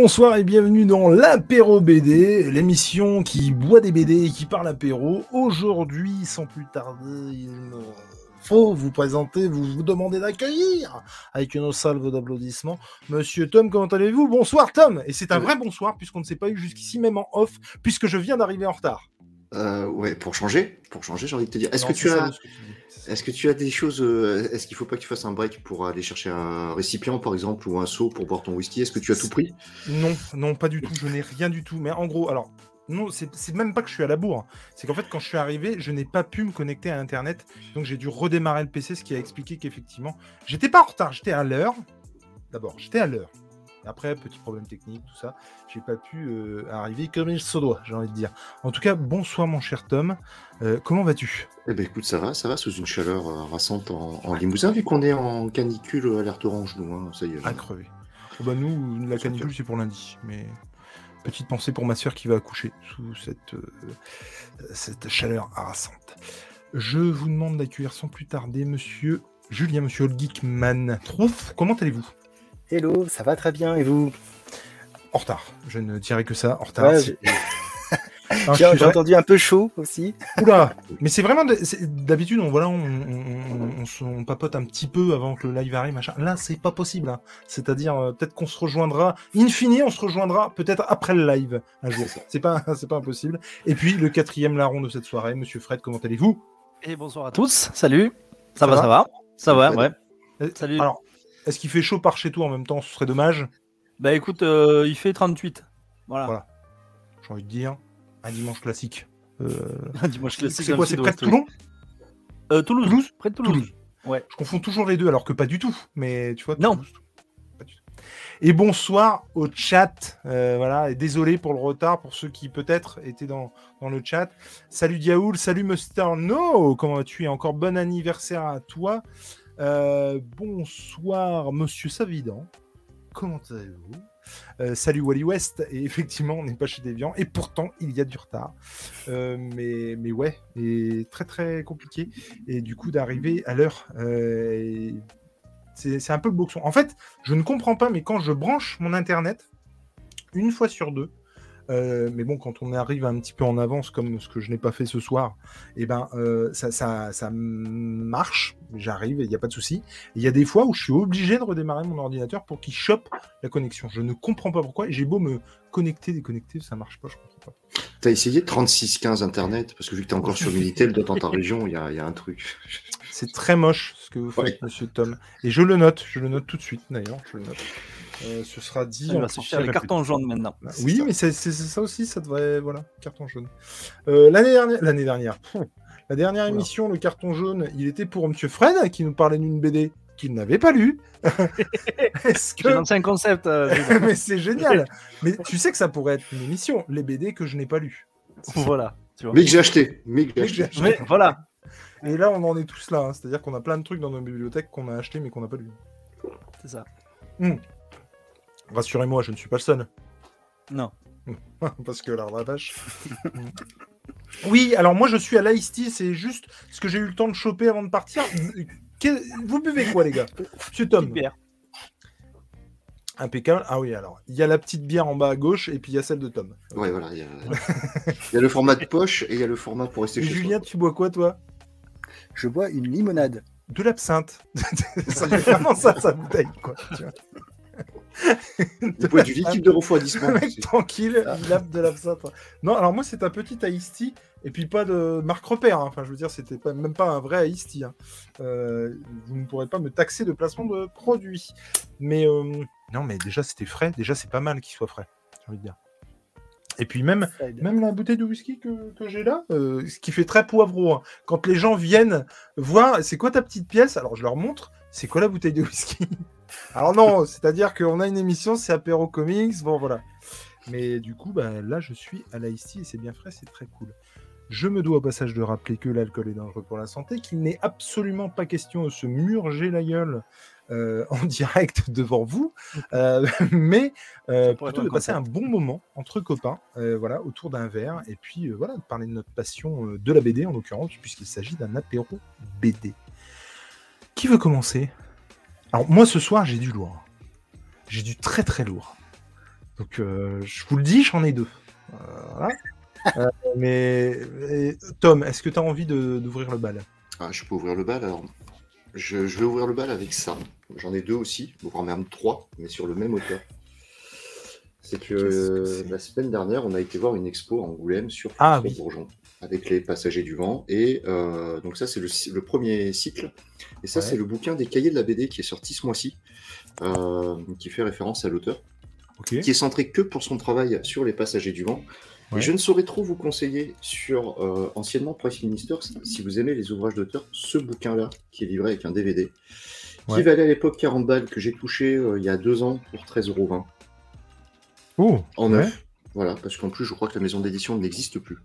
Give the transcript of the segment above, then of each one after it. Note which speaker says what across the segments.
Speaker 1: Bonsoir et bienvenue dans l'apéro BD, l'émission qui boit des BD et qui parle apéro. Aujourd'hui, sans plus tarder, il me faut vous présenter, vous vous demander d'accueillir avec une salve d'applaudissements. Monsieur Tom, comment allez-vous? Bonsoir Tom Et c'est un vrai bonsoir puisqu'on ne s'est pas eu jusqu'ici même en off puisque je viens d'arriver en retard.
Speaker 2: Euh, ouais, pour changer, pour changer, j'ai envie de te dire. Est-ce que tu as, est-ce que tu as des choses euh, Est-ce qu'il faut pas que tu fasses un break pour aller chercher un récipient, par exemple, ou un seau pour boire ton whisky? Est-ce que tu as tout pris?
Speaker 1: Non, non, pas du tout. Je n'ai rien du tout. Mais en gros, alors, non, c'est même pas que je suis à la bourre. C'est qu'en fait, quand je suis arrivé, je n'ai pas pu me connecter à Internet. Donc, j'ai dû redémarrer le PC, ce qui a expliqué qu'effectivement, j'étais pas en retard, j'étais à l'heure. D'abord, j'étais à l'heure. Après, petit problème technique, tout ça, j'ai pas pu euh, arriver comme il se doit, j'ai envie de dire. En tout cas, bonsoir mon cher Tom. Euh, comment vas-tu?
Speaker 2: Eh ben écoute, ça va, ça va sous une chaleur euh, rassante en, Limousin, vu qu'on est en canicule alerte orange, nous, hein, ça y est.
Speaker 1: À crever. Oh, bah nous, la canicule, c'est pour lundi, mais petite pensée pour ma soeur qui va accoucher sous cette, cette chaleur harassante. Je vous demande d'accueillir sans plus tarder monsieur Julien, monsieur Geekman. Trouf, comment allez-vous?
Speaker 3: Hello, ça va très bien et vous?
Speaker 1: En retard, je ne dirais que ça, en retard.
Speaker 3: J'ai entendu un peu chaud aussi.
Speaker 1: Oula, mais c'est vraiment d'habitude on voilà on, papote un petit peu avant que le live arrive machin. Là c'est pas possible. Hein. C'est-à-dire euh, peut-être qu'on se rejoindra. In fine, on se rejoindra peut-être après le live un jour. C'est pas c'est pas impossible. Et puis le quatrième larron de cette soirée, Monsieur Fred, comment allez-vous?
Speaker 4: Et bonsoir à tous. Salut. Ça, va, ça va, ça va, ouais.
Speaker 1: Euh, Salut. Alors est-ce qu'il fait chaud par chez toi en même temps Ce serait dommage.
Speaker 4: Bah écoute, euh, il fait 38. Voilà.
Speaker 1: J'ai envie de dire un dimanche classique.
Speaker 4: Euh, un dimanche classique.
Speaker 1: C'est quoi C'est près de Toulon
Speaker 4: euh, Toulouse. Toulouse Près de Toulouse.
Speaker 1: Ouais. Je confonds toujours les deux alors que pas du tout. Mais tu vois.
Speaker 4: non.
Speaker 1: Et bonsoir au chat. voilà, et désolé pour le retard pour ceux qui peut-être étaient dans, dans, le chat. Salut Diaoul, salut Muster No, comment vas-tu Et encore bon anniversaire à toi. Euh, bonsoir, monsieur Savidan. Comment allez-vous? Euh, salut Wally West, et effectivement, on n'est pas chez Deviant, et pourtant, il y a du retard. Euh, mais, mais ouais, et très très compliqué. Et du coup, d'arriver à l'heure, c'est un peu le boxon. En fait, je ne comprends pas, mais quand je branche mon Internet, une fois sur deux, euh, mais bon, quand on arrive un petit peu en avance, comme ce que je n'ai pas fait ce soir, et eh ben, euh, ça, ça, ça, marche. J'arrive, il n'y a pas de souci. Il y a des fois où je suis obligé de redémarrer mon ordinateur pour qu'il chope la connexion. Je ne comprends pas pourquoi. J'ai beau me connecter, déconnecter, ça marche pas, je comprends pas.
Speaker 2: T'as essayé 3615 Internet? Parce que vu que tu es encore sur Minitel, dans ta région, il y a, y a, un truc.
Speaker 1: C'est très moche ce que vous faites, monsieur Tom. Et je le note, je le note tout de suite d'ailleurs, je le note. Euh, ce sera dit.
Speaker 4: On va sortir les cartons jaunes maintenant.
Speaker 1: Bah, oui, mais c'est ça aussi, ça devrait. Voilà, carton jaune. Euh, l'année dernière, l'année dernière, la dernière émission, le carton jaune, il était pour Monsieur Fred qui nous parlait d'une BD qu'il n'avait pas lu.
Speaker 4: Est-ce que c'est un concept euh,
Speaker 1: Mais c'est génial. mais tu sais que ça pourrait être une émission, les BD que je n'ai pas lu.
Speaker 4: Voilà.
Speaker 2: Tu vois. Mais que j'ai acheté. Mais que j'ai acheté.
Speaker 4: Mais, voilà.
Speaker 1: Et là, on en est tous là. Hein. C'est-à-dire qu'on a plein de trucs dans nos bibliothèques qu'on a acheté mais qu'on n'a pas lu.
Speaker 4: C'est ça.
Speaker 1: Hmm. Rassurez-moi, je ne suis pas le seul.
Speaker 4: Non.
Speaker 1: Parce que la vache. oui, alors moi je suis à l'Ice c'est juste ce que j'ai eu le temps de choper avant de partir. Vous buvez quoi, les gars? Monsieur Tom
Speaker 4: bière.
Speaker 1: Impeccable. Ah oui, alors, il y a la petite bière en bas à gauche et puis il y a celle de Tom.
Speaker 2: Ouais, voilà. Il y, a... le format de poche et il y a le format pour rester chez
Speaker 1: Julien, tu bois quoi, toi?
Speaker 3: Je bois une limonade.
Speaker 1: De l'absinthe. ça fait vraiment ça, sa bouteille, quoi.
Speaker 2: Pouvez du liquide de refroidissement.
Speaker 1: mec, tranquille, il a de l'absinthe. Non, alors moi, c'est un petit iced et puis pas de marque repère. Hein. Enfin, je veux dire, c'était pas, même pas un vrai iced hein. euh, vous ne pourrez pas me taxer de placement de produit. Mais euh, non, mais déjà, c'était frais. Déjà, c'est pas mal qu'il soit frais, j'ai envie de dire. Et puis même, même la bouteille de whisky que, que j'ai là, euh, ce qui fait très poivreau. Hein. Quand les gens viennent voir, c'est quoi ta petite pièce? Alors je leur montre, c'est quoi la bouteille de whisky? Alors non, c'est-à-dire qu'on a une émission, c'est Apéro Comics, bon voilà. Mais du coup, bah, là, je suis à la et c'est bien frais, c'est très cool. Je me dois au passage de rappeler que l'alcool est dangereux pour la santé, qu'il n'est absolument pas question de se murger la gueule euh, en direct devant vous, euh, mais euh, plutôt de passer un bon moment entre copains, voilà, autour d'un verre, et puis voilà, de parler de notre passion de la BD en l'occurrence, puisqu'il s'agit d'un apéro BD. Qui veut commencer? Alors, moi, ce soir, j'ai du lourd. J'ai du très très lourd. Donc, je vous le dis, j'en ai deux. mais Tom, est-ce que tu as envie d'ouvrir le bal?
Speaker 2: Ah, Je peux ouvrir le bal alors. Je, vais ouvrir le bal avec ça. J'en ai deux aussi, voire même trois, mais sur le même auteur. C'est que, la semaine dernière, on a été voir une expo en Angoulême sur ah, Bourgeon avec les passagers du vent. Et euh, donc ça, c'est le, premier cycle. Et ça, c'est le bouquin des cahiers de la BD qui est sorti ce mois-ci, euh, qui fait référence à l'auteur, qui est centré que pour son travail sur les passagers du vent. Et je ne saurais trop vous conseiller sur euh, anciennement Price Ministers, si vous aimez les ouvrages d'auteur, ce bouquin-là, qui est livré avec un DVD, qui valait à l'époque 40 balles, que j'ai touché il y a deux ans pour 13,20€.
Speaker 1: Oh,
Speaker 2: en neuf. Voilà, parce qu'en plus, je crois que la maison d'édition n'existe plus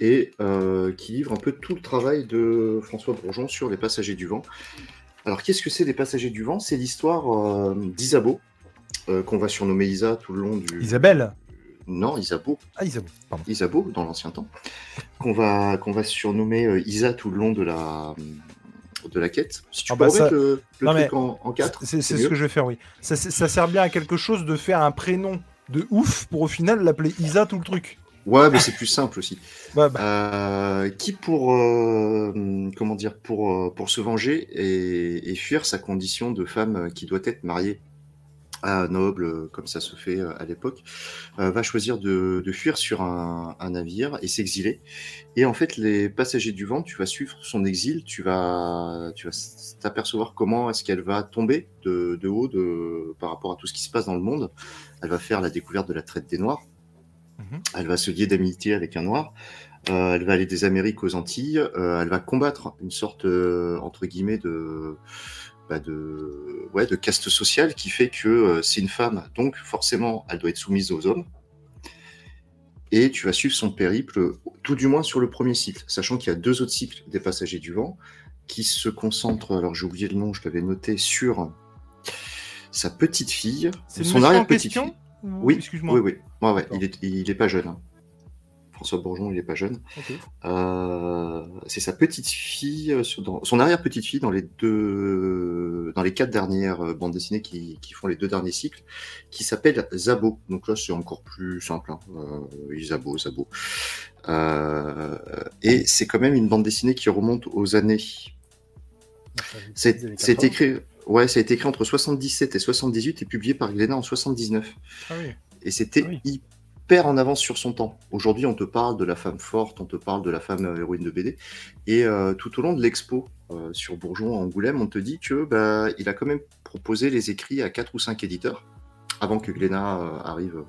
Speaker 2: et euh, qui livre un peu tout le travail de François Bourgeon sur les passagers du vent. Alors, qu'est-ce que c'est les passagers du vent? C'est l'histoire euh, d'Isabeau, euh, qu'on va surnommer Isa tout le long du.
Speaker 1: Isabelle
Speaker 2: Non, Isabeau.
Speaker 1: Ah, Isabeau, pardon.
Speaker 2: Isabeau, dans l'ancien temps. Qu'on va, qu'on va surnommer Isa tout le long de la, de la quête. Si tu ah peux bah ça... le, truc en, 4.
Speaker 1: C'est ce que je vais faire, oui. Ça, ça, sert bien à quelque chose de faire un prénom de ouf pour au final l'appeler Isa tout le truc.
Speaker 2: Ouais, mais c'est plus simple aussi.
Speaker 1: Bah.
Speaker 2: Euh, qui pour euh, comment dire pour euh, pour se venger et, fuir sa condition de femme qui doit être mariée à un noble, comme ça se fait à l'époque, va choisir de, fuir sur un, navire et s'exiler. Et en fait, les passagers du vent, tu vas suivre son exil, tu vas tu vas t'apercevoir comment est-ce qu'elle va tomber de, de haut de, par rapport à tout ce qui se passe dans le monde. Elle va faire la découverte de la traite des Noirs Mhm. Elle va se lier d'amitié avec un noir. Euh, elle va aller des Amériques aux Antilles. Euh, elle va combattre une sorte, euh, entre guillemets, de, bah, de, ouais, de caste sociale qui fait que c'est une femme, donc forcément, elle doit être soumise aux hommes. Et tu vas suivre son périple, tout du moins sur le premier cycle, sachant qu'il y a deux autres cycles des Passagers du Vent qui se concentrent, alors j'ai oublié le nom, je l'avais noté, sur sa petite fille,
Speaker 1: son arrière-petite fille.
Speaker 2: Oui, excuse-moi. Oui, oui. Ouais, ouais. Il, est, il est pas jeune. Hein. François Bourgeon, il est pas jeune. Euh, c'est sa petite fille, euh, son arrière-petite fille dans les deux, dans les quatre dernières euh, bandes dessinées qui, qui font les deux derniers cycles, qui s'appelle Zabo. Donc là, c'est encore plus simple. Hein. Zabo, Zabo. et c'est quand même une bande dessinée qui remonte aux années. C'est écrit. Ouais, ça a été écrit entre 77 et 78 et publié par Glénat en 79. Ah et c'était ah hyper en avance sur son temps. Aujourd'hui, on te parle de la femme forte, on te parle de la femme euh, héroïne de BD. Et euh, tout au long de l'expo euh, sur Bourgeon à Angoulême, on te dit que bah, il a quand même proposé les écrits à 4 ou 5 éditeurs avant que Glénat arrive,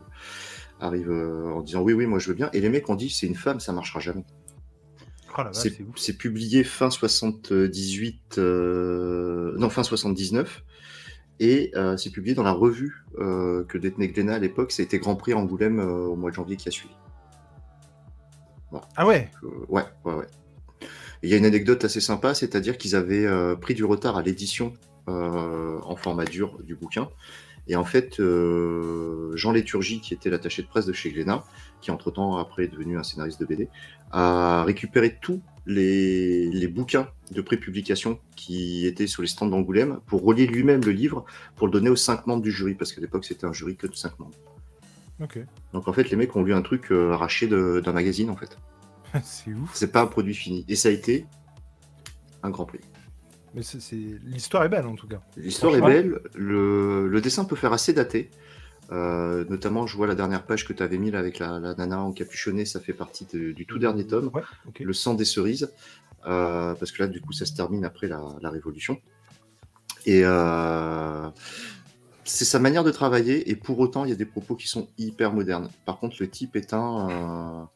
Speaker 2: arrive en disant oui, oui, moi je veux bien. Et les mecs ont dit c'est une femme, ça marchera jamais.
Speaker 1: Oh
Speaker 2: c'est publié fin 78, euh, non fin 79, et euh, c'est publié dans la revue euh, que détenait Glénat à l'époque. C'était Grand Prix Angoulême au mois de janvier qui a suivi.
Speaker 1: Ah ouais
Speaker 2: Ouais, ouais, ouais. Il y a une anecdote assez sympa, c'est-à-dire qu'ils avaient pris du retard à l'édition en format dur du bouquin. Et en fait, Jean Léturgie, qui était l'attaché de presse de chez Glénat, qui entre-temps après est devenu un scénariste de BD, a récupéré tous les, bouquins de prépublication qui étaient sur les stands d'Angoulême pour relier lui-même le livre pour le donner aux cinq membres du jury, parce qu'à l'époque c'était un jury que de cinq membres. Donc en fait, les mecs ont lu un truc euh, arraché d'un magazine en fait.
Speaker 1: c'est ouf.
Speaker 2: C'est pas un produit fini. Et ça a été un grand prix.
Speaker 1: Mais l'histoire est belle en tout cas.
Speaker 2: L'histoire est belle. Le... le, dessin peut faire assez daté. Euh, notamment, je vois la dernière page que tu avais mis là, avec la, nana encapuchonnée, ça fait partie du tout dernier tome, Le sang des cerises, euh, parce que là, du coup, ça se termine après la, Révolution. Et euh, c'est sa manière de travailler, et pour autant, il y a des propos qui sont hyper modernes. Par contre, le type est un.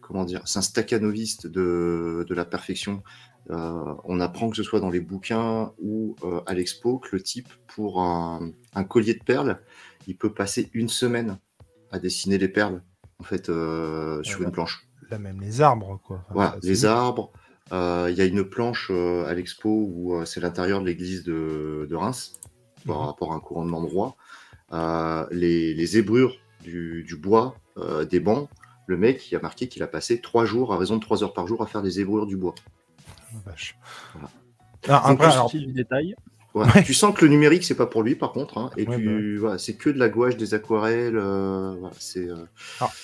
Speaker 2: comment dire C'est un staccanoviste de, de la perfection. on apprend que ce soit dans les bouquins ou à l'expo que le type, pour un collier de perles, il peut passer une semaine à dessiner les perles en fait euh, sur une planche.
Speaker 1: Là même les arbres quoi.
Speaker 2: voilà, les arbres. Euh, il y a une planche euh, à l'expo où c'est l'intérieur de l'église de, Reims par mhm. rapport à un couronnement de roi. Les, les, zébrures du, bois des bancs, le mec il a marqué qu'il a passé trois jours à raison de trois heures par jour à faire des zébrures du bois.
Speaker 1: vache.
Speaker 3: Voilà. Alors, après, alors, du détail.
Speaker 2: Ouais, Tu sens que le numérique, c'est pas pour lui, par contre. hein, et
Speaker 1: Ouais,
Speaker 2: tu,
Speaker 1: bah
Speaker 2: voilà, c'est que de la gouache, des aquarelles. euh, voilà, c'est euh,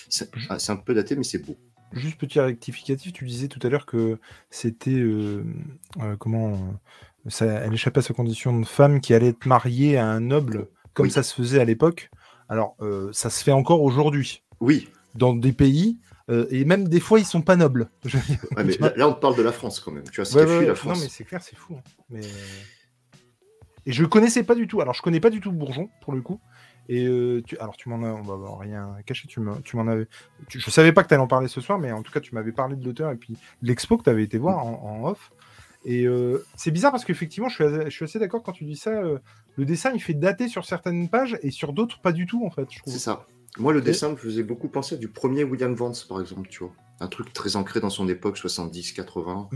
Speaker 2: c'est ah, c'est un peu daté, mais c'est beau.
Speaker 1: Juste petit rectificatif, tu disais tout à l'heure que c'était euh, comment ça, elle échappait à sa condition de femme qui allait être mariée à un noble, comme
Speaker 2: Oui.
Speaker 1: ça se faisait à l'époque. Alors, ça se fait encore aujourd'hui
Speaker 2: Oui,
Speaker 1: dans des pays, euh, et même des fois ils sont pas nobles.
Speaker 2: Ouais, mais là, là, on te parle de la France quand même. Tu vois, ce
Speaker 1: Ouais, ouais,
Speaker 2: la. France.
Speaker 1: Non, mais c'est clair, c'est fou. hein. Mais... Et je connaissais pas du tout. Alors, je connais pas du tout Bourgeon, pour le coup. Et euh, tu... alors, tu m'en as, on va avoir rien caché. Tu m'en, tu avais. tu- Je savais pas que tu allais en parler ce soir, mais en tout cas, tu m'avais parlé de l'auteur et puis de l'expo que tu avais été voir en, en off. Et euh, c'est bizarre parce qu'effectivement, je suis, assez- je suis assez d'accord quand tu dis ça. euh, le dessin, il fait dater sur certaines pages et sur d'autres, pas du tout, en fait.
Speaker 2: C'est ça. Moi, le dessin me faisait beaucoup penser du premier William Vance, par exemple, tu vois. Un truc très ancré dans son époque, 70, 80.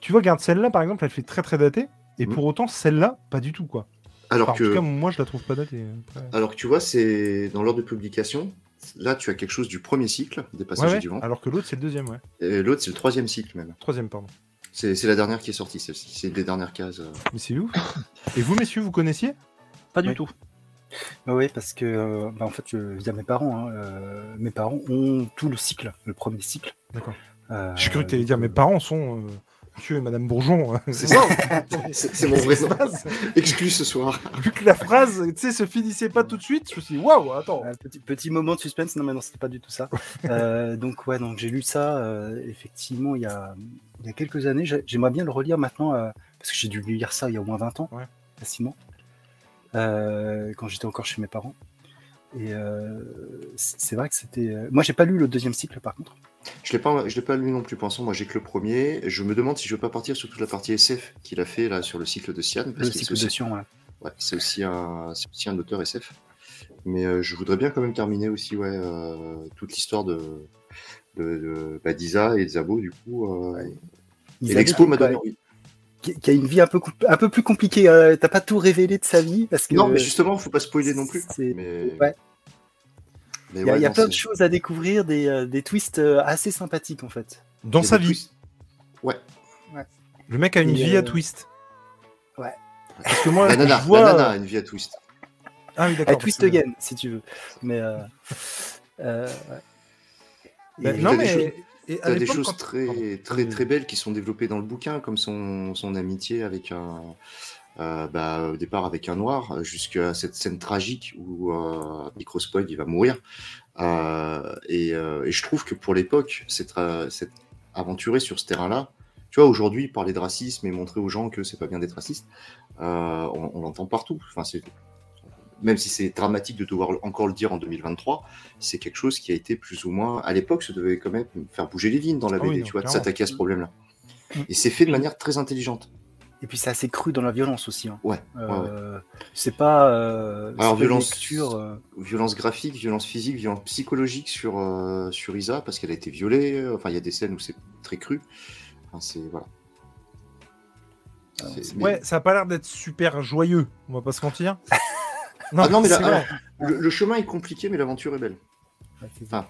Speaker 1: Tu vois, regarde celle-là, par exemple, elle fait très très datée. Et
Speaker 2: Mhm.
Speaker 1: pour autant, celle-là, pas du tout, quoi.
Speaker 2: Alors
Speaker 1: Enfin, En
Speaker 2: que,
Speaker 1: tout cas, moi, je la trouve pas datée. Après.
Speaker 2: alors que tu vois, c'est dans l'ordre de publication. Là, tu as quelque chose du premier cycle, des
Speaker 1: Ouais, ouais,
Speaker 2: du vent.
Speaker 1: alors que l'autre, c'est le deuxième, ouais.
Speaker 2: Et l'autre, c'est le troisième cycle, même.
Speaker 1: Troisième, pardon.
Speaker 2: C'est la dernière qui est sortie, celle-ci. C'est une des dernières cases. euh.
Speaker 1: Mais c'est ouf. Et vous, messieurs, vous connaissiez?
Speaker 4: Pas du tout.
Speaker 3: Bah oui, parce que euh, bah en fait, je, via mes parents, hein, euh, mes parents ont tout le cycle, le premier cycle.
Speaker 1: D'accord.
Speaker 3: Euh,
Speaker 1: J'ai cru que tu allais dire mes parents sont euh, monsieur et madame Bourgeon. hein.
Speaker 2: C'est ça C'est mon vrai nom. Exclu ce soir.
Speaker 1: Vu que la phrase, tu sais, se finissait pas tout de suite, je me suis dit, waouh, attends.
Speaker 3: Un petit, petit moment de suspense, non mais non, c'était pas du tout ça. Euh, donc ouais, donc j'ai lu ça euh, effectivement il y a, il y a quelques années. J'ai- J'aimerais bien le relire maintenant euh, parce que j'ai dû lire ça il y a au moins 20 ans,
Speaker 1: Ouais.
Speaker 3: facilement, euh, quand j'étais encore chez mes parents. Et euh, c'est vrai que c'était. euh, Moi, j'ai pas lu le deuxième cycle par contre.
Speaker 2: Je l'ai pas, je l'ai pas lu non plus, pensant. Moi, j'ai que le premier. Je me demande si je veux pas partir sur toute la partie SF qu'il a fait là sur le cycle de Sian.
Speaker 3: Le
Speaker 2: Parce
Speaker 3: cycle
Speaker 2: aussi,
Speaker 3: de Sion, ouais.
Speaker 2: ouais, c'est aussi un, c'est aussi un auteur SF. Mais euh, je voudrais bien quand même terminer aussi, ouais, euh, toute l'histoire de, de, de bah, d'Isa et de Zabo du coup. euh, et l'expo m'a donné envie.
Speaker 3: qui, a une vie un peu, un peu plus compliquée. euh, T'as pas tout révélé de sa vie parce que.
Speaker 2: Non, mais justement, faut pas spoiler non plus.
Speaker 3: c'est-
Speaker 2: Mais,
Speaker 3: Ouais.
Speaker 2: Mais
Speaker 3: Il y a,
Speaker 2: ouais,
Speaker 3: il y a
Speaker 2: non,
Speaker 3: plein de choses à découvrir, des, euh, des twists euh, assez sympathiques en fait.
Speaker 1: Dans sa vie,
Speaker 2: twists. Ouais.
Speaker 1: le mec a une
Speaker 3: Et,
Speaker 1: vie à
Speaker 3: euh,
Speaker 1: twist.
Speaker 3: ouais.
Speaker 1: Parce que moi,
Speaker 2: La nana,
Speaker 1: je vois.
Speaker 2: la nana a une vie à twist.
Speaker 1: Ah oui,
Speaker 3: À
Speaker 1: d'accord.
Speaker 3: twist
Speaker 1: parce que-
Speaker 3: again, si tu veux. Mais. Euh, euh, ouais.
Speaker 1: Bah, non, mais. à
Speaker 2: T'as des choses
Speaker 1: quand-
Speaker 2: très, très, très belles qui sont développées dans le bouquin, comme son, son amitié avec un, euh, bah, au départ avec un noir, jusqu'à cette scène tragique où euh, il va mourir. Euh, et, euh, et je trouve que pour l'époque, cette, cette sur ce terrain-là, tu vois, aujourd'hui, parler de racisme et montrer aux gens que c'est pas bien d'être raciste, on, on l'entend partout. Enfin, c'est même si c'est dramatique de devoir encore le dire en 2023, c'est quelque chose qui a été plus ou moins, à l'époque, ça devait quand même faire bouger les lignes dans la
Speaker 1: Ah oui,
Speaker 2: BD, tu vois, de s'attaquer à ce problème-là.
Speaker 3: Mm.
Speaker 2: Et c'est fait de manière très intelligente.
Speaker 3: Et puis c'est assez cru dans la violence aussi. hein.
Speaker 2: Ouais, ouais, ouais.
Speaker 3: Euh, C'est pas. Euh,
Speaker 2: Alors,
Speaker 3: pas
Speaker 2: violence-
Speaker 3: lecture, euh,
Speaker 2: Violence graphique, violence physique, violence psychologique sur, euh, sur Isa, parce qu'elle a été violée. euh, Enfin, il y a des scènes où c'est très cru. Enfin, c'est. Voilà.
Speaker 1: Ouais, ça a pas l'air d'être super joyeux, on va pas se mentir.
Speaker 2: Ah non, mais là. Le, le chemin est compliqué, mais l'aventure est belle. Enfin,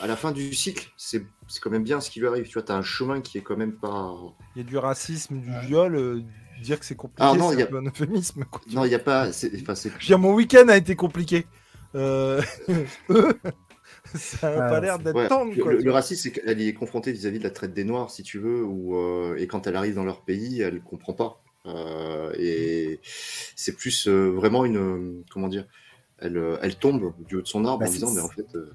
Speaker 2: à la fin du cycle, c'est c'est quand même bien ce qui lui arrive. Tu vois, t'as un chemin qui est quand même pas.
Speaker 1: Il y a du racisme, du viol, euh, dire que c'est compliqué,
Speaker 2: Ah non,
Speaker 1: c'est
Speaker 2: il y
Speaker 1: un
Speaker 2: a-
Speaker 1: un euphémisme. quoi.
Speaker 2: Non, il n'y a pas. c'est- Enfin,
Speaker 1: dire, mon week-end a été compliqué. Euh, ça a
Speaker 3: Ah,
Speaker 1: pas l'air
Speaker 3: c'est-
Speaker 1: d'être
Speaker 2: Ouais,
Speaker 1: tendre.
Speaker 2: le,
Speaker 1: quoi,
Speaker 2: le-
Speaker 1: tu
Speaker 2: le
Speaker 1: vois.
Speaker 2: racisme, c'est qu'elle y est confrontée vis-à-vis de la traite des Noirs, si tu veux, ou, euh, et quand elle arrive dans leur pays, elle comprend pas. Euh, et c'est plus euh, vraiment une. Comment dire elle, elle tombe du haut de son arbre
Speaker 3: Bah,
Speaker 2: en disant, mais en fait, euh,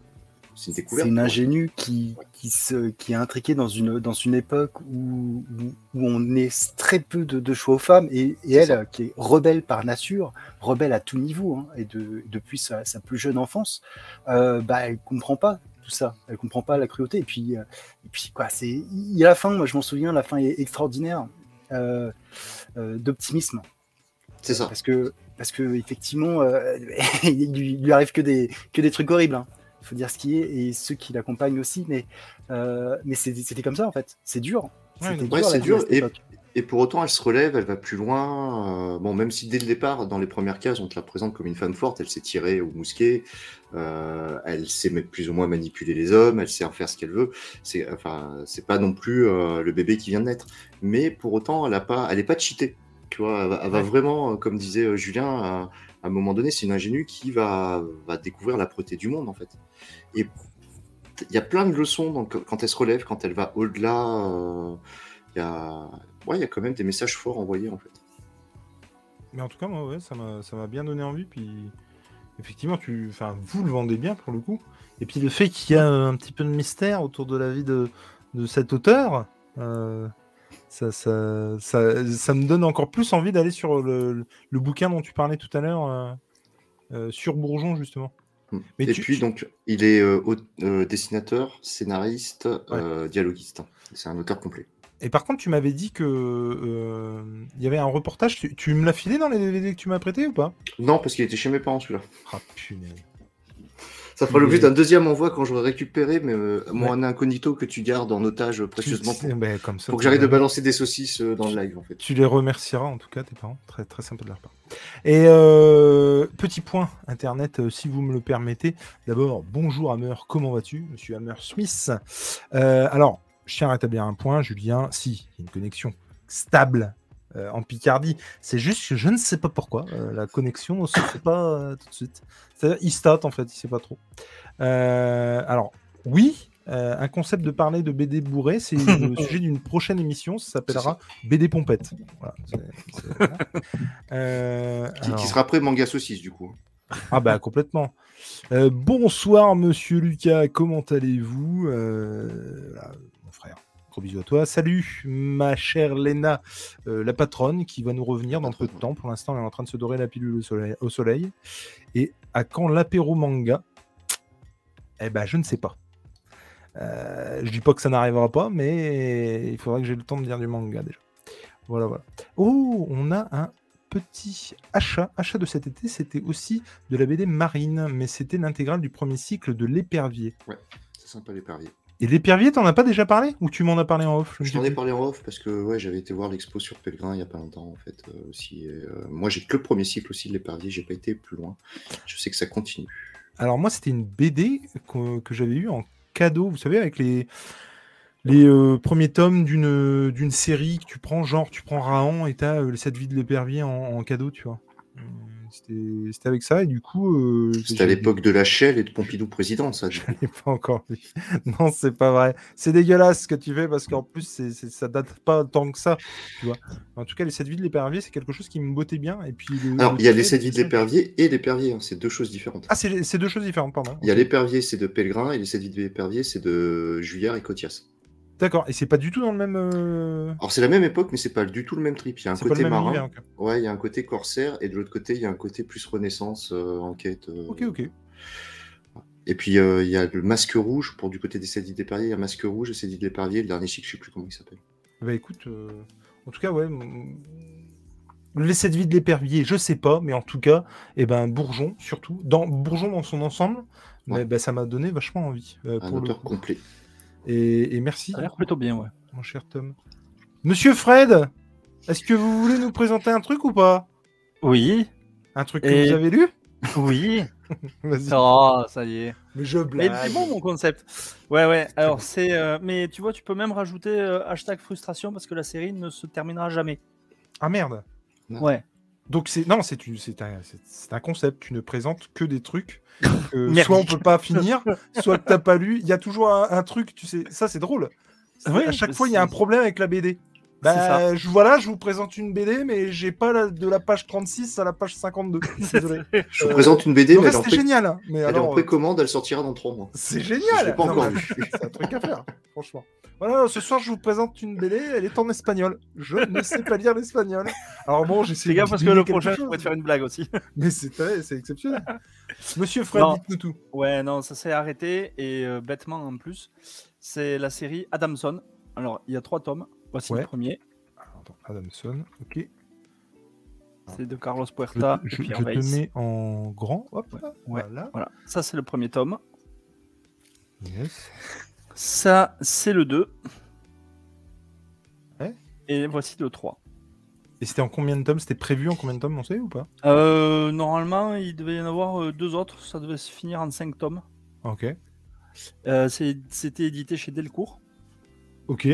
Speaker 2: c'est une
Speaker 3: C'est
Speaker 2: découverte.
Speaker 3: une ingénue qui, qui, se, qui est intriquée dans une, dans une époque où, où, où on laisse très peu de, de choix aux femmes et, et elle,
Speaker 2: ça.
Speaker 3: euh, qui est rebelle par nature, rebelle à tout niveau, hein, et de, depuis sa, sa plus jeune enfance, euh, bah, elle comprend pas tout ça, elle comprend pas la cruauté. Et puis, euh, et puis quoi, c'est, il y a la fin, moi je m'en souviens, la fin est extraordinaire euh, d'optimisme
Speaker 2: C'est ça.
Speaker 3: parce que parce que effectivement euh, il, lui, lui arrive que des que des trucs horribles hein. Il faut dire ce qui est et ceux qui l'accompagnent aussi mais euh, mais c'est- c'était comme ça en fait c'est dur
Speaker 1: Ouais,
Speaker 2: ouais, c'est dur, et- pour autant, elle se relève, elle va plus loin. euh, bon, même si dès le départ, dans les premières cases, on te la présente comme une femme forte, elle s'est tirée au mousquet, euh, elle sait mettre plus ou moins manipuler les hommes, elle sait en faire ce qu'elle veut. C'est enfin, c'est pas non plus euh, le bébé qui vient de naître. Mais pour autant, elle a pas, elle est pas cheatée. Tu vois, elle va, elle va vraiment, comme disait euh, Julien, à, un moment donné, c'est une ingénue qui va, va découvrir l'âpreté du monde, en fait. Et il y a plein de leçons donc, quand elle se relève, quand elle va au-delà. euh, Il y, a... ouais, quand même des messages forts envoyés, en fait.
Speaker 1: Mais en tout cas, moi, ça m'a bien donné envie. Puis, effectivement, tu, vous le vendez bien pour le coup. Et puis le fait qu'il y a un petit peu de mystère autour de la vie de, de cet auteur, euh, ça, ça, ça, ça me donne encore plus envie d'aller sur le, bouquin dont tu parlais tout à l'heure, euh, euh, sur Bourgeon, justement. Mais
Speaker 2: Et
Speaker 1: tu-
Speaker 2: puis,
Speaker 1: tu-
Speaker 2: donc, il est euh, dessinateur, scénariste, euh, dialoguiste. C'est un auteur complet.
Speaker 1: Et par contre, tu m'avais dit que il y avait un reportage. Tu, tu me l'as filé dans les DVD que tu m'as prêté ou pas?
Speaker 2: Non, parce qu'il était chez mes parents, celui-là.
Speaker 1: Ah punaise.
Speaker 2: Ça fera l'objet d'un deuxième envoi quand j'aurai récupéré, mais euh, mon incognito que tu gardes en otage précieusement pour,
Speaker 1: ben, comme ça,
Speaker 2: pour que j'arrête de balancer des saucisses euh, dans le live, en fait.
Speaker 1: Tu les remercieras en tout cas, tes parents. Très, très sympa de leur part. Et euh, petit point internet, euh, si vous me le permettez. D'abord, bonjour Hammer, comment vas-tu, monsieur Hammer Smith Alors, je tiens à rétablir un point, Julien. Si, il y a une connexion stable euh, en Picardie. C'est juste que je ne sais pas pourquoi. euh, la connexion ne se fait pas euh, tout de suite. C'est-à-dire, il state en fait, il sait pas trop. Euh, alors, oui. euh, un concept de parler de BD bourré, c'est le sujet d'une prochaine émission, ça s'appellera BD Pompette. Voilà, c'est- c'est- voilà. Euh,
Speaker 2: Qui,
Speaker 1: alors-
Speaker 2: qui sera après manga saucisse, du coup.
Speaker 1: Ah bah complètement. Euh, bonsoir Monsieur Lucas, comment allez-vous Euh, voilà, Mon frère, bisous à toi. Salut ma chère Léna, euh, la patronne qui va nous revenir dans peu de temps. Pour l'instant, elle est en train de se dorer la pilule au soleil. Et à quand l'apéro manga? Eh ben je ne sais pas. Euh, je dis pas que ça n'arrivera pas, mais il faudra que j'ai le temps de lire du manga déjà. Voilà, voilà. Oh, on a un petit achat. Achat de cet été, c'était aussi de la BD Marine, mais c'était l'intégrale du premier cycle de L'épervier.
Speaker 2: C'est sympa, l'épervier.
Speaker 1: Et L'épervier, t'en as pas déjà parlé? Ou tu m'en as parlé en off
Speaker 2: Je t'en ai parlé en off parce que ouais, j'avais été voir l'expo sur Pellegrin il y a pas longtemps en fait euh, aussi. et, euh, moi j'ai que le premier cycle aussi de l'épervier, j'ai pas été plus loin. Je sais que ça continue.
Speaker 1: Alors moi, c'était une BD que, que j'avais eu en cadeau, vous savez, avec les, les euh, premiers tomes d'une d'une série que tu prends, genre tu prends Rahan et t'as euh, cette vie de l'épervier en, en cadeau, tu vois. Euh, C'était avec ça, et du coup... euh,
Speaker 2: C'était à l'époque de la Shell et de Pompidou président, ça.
Speaker 1: Je l'ai pas encore vu. Non, c'est pas vrai. C'est dégueulasse ce que tu fais parce qu'en plus, c'est, ça date pas tant que ça. Tu vois. En tout cas, les 7 vies de l'épervier, c'est quelque chose qui me bottait bien. Et puis, le-
Speaker 2: Alors il y a les
Speaker 1: trait,
Speaker 2: 7 vies de l'épervier et l'épervier, hein, c'est deux choses différentes.
Speaker 1: Ah, c'est, c'est deux choses différentes, pardon.
Speaker 2: Il y a l'épervier, c'est de Pellegrin, et les 7 vies de l'épervier, c'est de Juillard et Cotias.
Speaker 1: D'accord. Et c'est pas du tout dans le même. euh,
Speaker 2: Alors c'est la même époque, mais c'est pas du tout le même trip. Il y a un côté
Speaker 1: le
Speaker 2: marin,
Speaker 1: univers.
Speaker 2: ouais, il y a un côté corsaire, et de l'autre côté, il y a un côté plus renaissance, euh, enquête. euh,
Speaker 1: Ok, ok.
Speaker 2: Et puis il y a le masque rouge pour du côté des 7 vies de l'épervier, il y a masque rouge et 7 vies de l'épervier, le dernier cycle, je sais plus comment il s'appelle.
Speaker 1: Bah écoute, en tout cas, ouais. m- Les 7 vies de l'épervier, je sais pas, mais en tout cas, et ben Bourgeon, surtout. Dans Bourgeon dans son ensemble,
Speaker 2: Ouais.
Speaker 1: bah, ça m'a donné vachement envie.
Speaker 2: Un
Speaker 1: pour le
Speaker 2: auteur
Speaker 1: coup.
Speaker 2: complet.
Speaker 1: Et, et merci.
Speaker 4: Ça a l'air plutôt bien, ouais.
Speaker 1: mon cher Tom. Monsieur Fred, est-ce que vous voulez nous présenter un truc ou pas?
Speaker 4: Oui,
Speaker 1: Un truc que
Speaker 4: Et-
Speaker 1: vous avez lu?
Speaker 4: oui.
Speaker 1: Vas-y.
Speaker 4: Oh, ça y est.
Speaker 1: Mais je
Speaker 4: Mais
Speaker 1: blague.
Speaker 4: c'est bon mon concept. Ouais, ouais. Alors, c'est. euh, mais tu vois, tu peux même rajouter euh, hashtag frustration parce que la série ne se terminera jamais.
Speaker 1: Ah merde.
Speaker 4: Ouais.
Speaker 1: Donc c'est non, c'est une- c'est un, c'est- c'est un concept. Tu ne présentes que des trucs. que soit on peut pas finir, soit que t'as pas lu. Il y a toujours un, un truc. Tu sais, ça c'est drôle. C'est-
Speaker 4: Oui,
Speaker 1: à chaque fois, il y a un problème avec la BD. Bah, je, voilà, je vous présente une BD, mais j'ai pas la- de la page 36 à la page 52. Désolé.
Speaker 2: Je vous
Speaker 1: Euh,
Speaker 2: présente une BD, mais elle est
Speaker 1: génial. hein. Mais
Speaker 2: elle est en
Speaker 1: alors, euh,
Speaker 2: précommande, elle sortira dans 3 mois.
Speaker 1: C'est
Speaker 2: Je l'ai
Speaker 1: génial
Speaker 2: pas
Speaker 1: Non,
Speaker 2: encore vu.
Speaker 1: C'est un truc à faire, franchement. Voilà, ce soir, je vous présente une BD, elle est en espagnol. Je ne sais pas lire l'espagnol. Alors bon, j'essaie
Speaker 4: Fais
Speaker 1: de
Speaker 4: gaffe parce que le prochain, je pourrais te faire une blague aussi.
Speaker 1: Mais c'est exceptionnel. Monsieur Fred, dites-nous tout.
Speaker 4: Ouais, non, ça s'est arrêté et euh, bêtement en plus. C'est la série Adamson. Alors, il y a trois tomes. Voici
Speaker 1: Ouais.
Speaker 4: le premier.
Speaker 1: Attends, Adamson, ok.
Speaker 4: C'est de Carlos Puerta
Speaker 1: je-
Speaker 4: et Pierre
Speaker 1: je te
Speaker 4: Weiss.
Speaker 1: mets en grand. Hop,
Speaker 4: Ouais.
Speaker 1: voilà.
Speaker 4: Voilà, ça c'est le premier tome.
Speaker 1: Yes.
Speaker 4: Ça, c'est le 2.
Speaker 1: Ouais.
Speaker 4: Et voici le 3.
Speaker 1: Et c'était en combien de tomes? C'était prévu en combien de tomes, on sait ou pas?
Speaker 4: Euh, normalement, il devait y en avoir euh, deux autres. Ça devait se finir en 5 tomes.
Speaker 1: Ok.
Speaker 4: Euh, C'était édité chez Delcourt.
Speaker 1: Ok.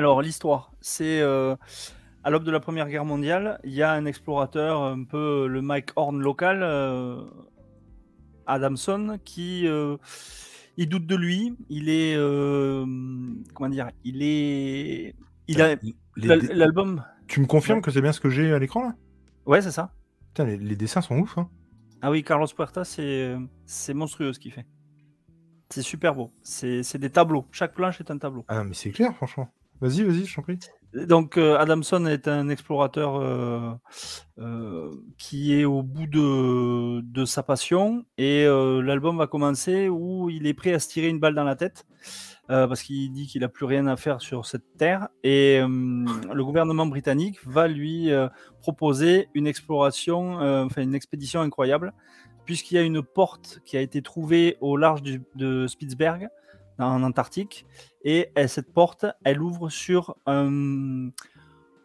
Speaker 4: Alors, l'histoire, c'est euh, à l'aube de la Première Guerre mondiale, il y a un explorateur, un peu le Mike Horn local, euh, Adamson, qui euh, il doute de lui. Il est comment dire Il est il a l'album.
Speaker 1: Tu me confirmes que c'est bien ce que j'ai à l'écran là?
Speaker 4: Ouais, c'est ça.
Speaker 1: Putain, les, les dessins sont ouf. Hein.
Speaker 4: Ah oui, Carlos Puerta, c'est c'est monstrueux ce qu'il fait. C'est super beau. C'est c'est des tableaux. Chaque planche est un tableau.
Speaker 1: Ah non, mais c'est clair, franchement. Vas-y, vas-y, je t'en prie.
Speaker 4: Donc euh, Adamson est un explorateur euh, euh, qui est au bout de, sa passion et l'album va commencer où il est prêt à se tirer une balle dans la tête parce qu'il dit qu'il a plus rien à faire sur cette terre et le gouvernement britannique va lui proposer une exploration, enfin une expédition incroyable puisqu'il y a une porte qui a été trouvée au large de Spitzberg en Antarctique et elle- cette porte, elle ouvre sur un,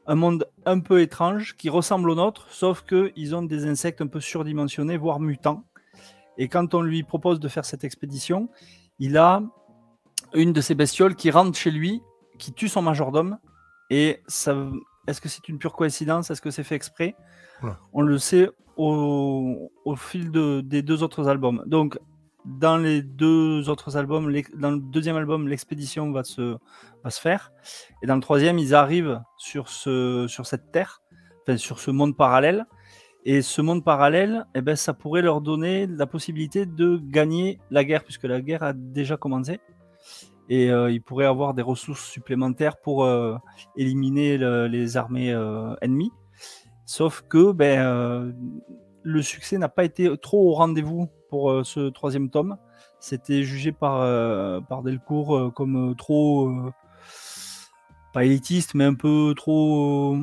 Speaker 4: un monde un peu étrange qui ressemble au nôtre, sauf qu'ils ont des insectes un peu surdimensionnés, voire mutants. Et quand on lui propose de faire cette expédition, il a une de ces bestioles qui rentre chez lui, qui tue son majordome. Et ça, est-ce que c'est une pure coïncidence? Est-ce que c'est fait exprès? On le sait au, au fil de- des deux autres albums. Donc, dans les deux autres albums, dans le deuxième album, l'expédition va se, va se faire. Et dans le troisième, ils arrivent sur, ce, sur cette terre, enfin, sur ce monde parallèle. Et ce monde parallèle, eh ben, ça pourrait leur donner la possibilité de gagner la guerre, puisque la guerre a déjà commencé. Et euh, ils pourraient avoir des ressources supplémentaires pour euh, éliminer le- les armées euh, ennemies. Sauf que ben, le succès n'a pas été trop au rendez-vous pour euh, ce troisième tome. C'était jugé par, euh, par Delcourt euh, comme trop, pas élitiste, mais un peu trop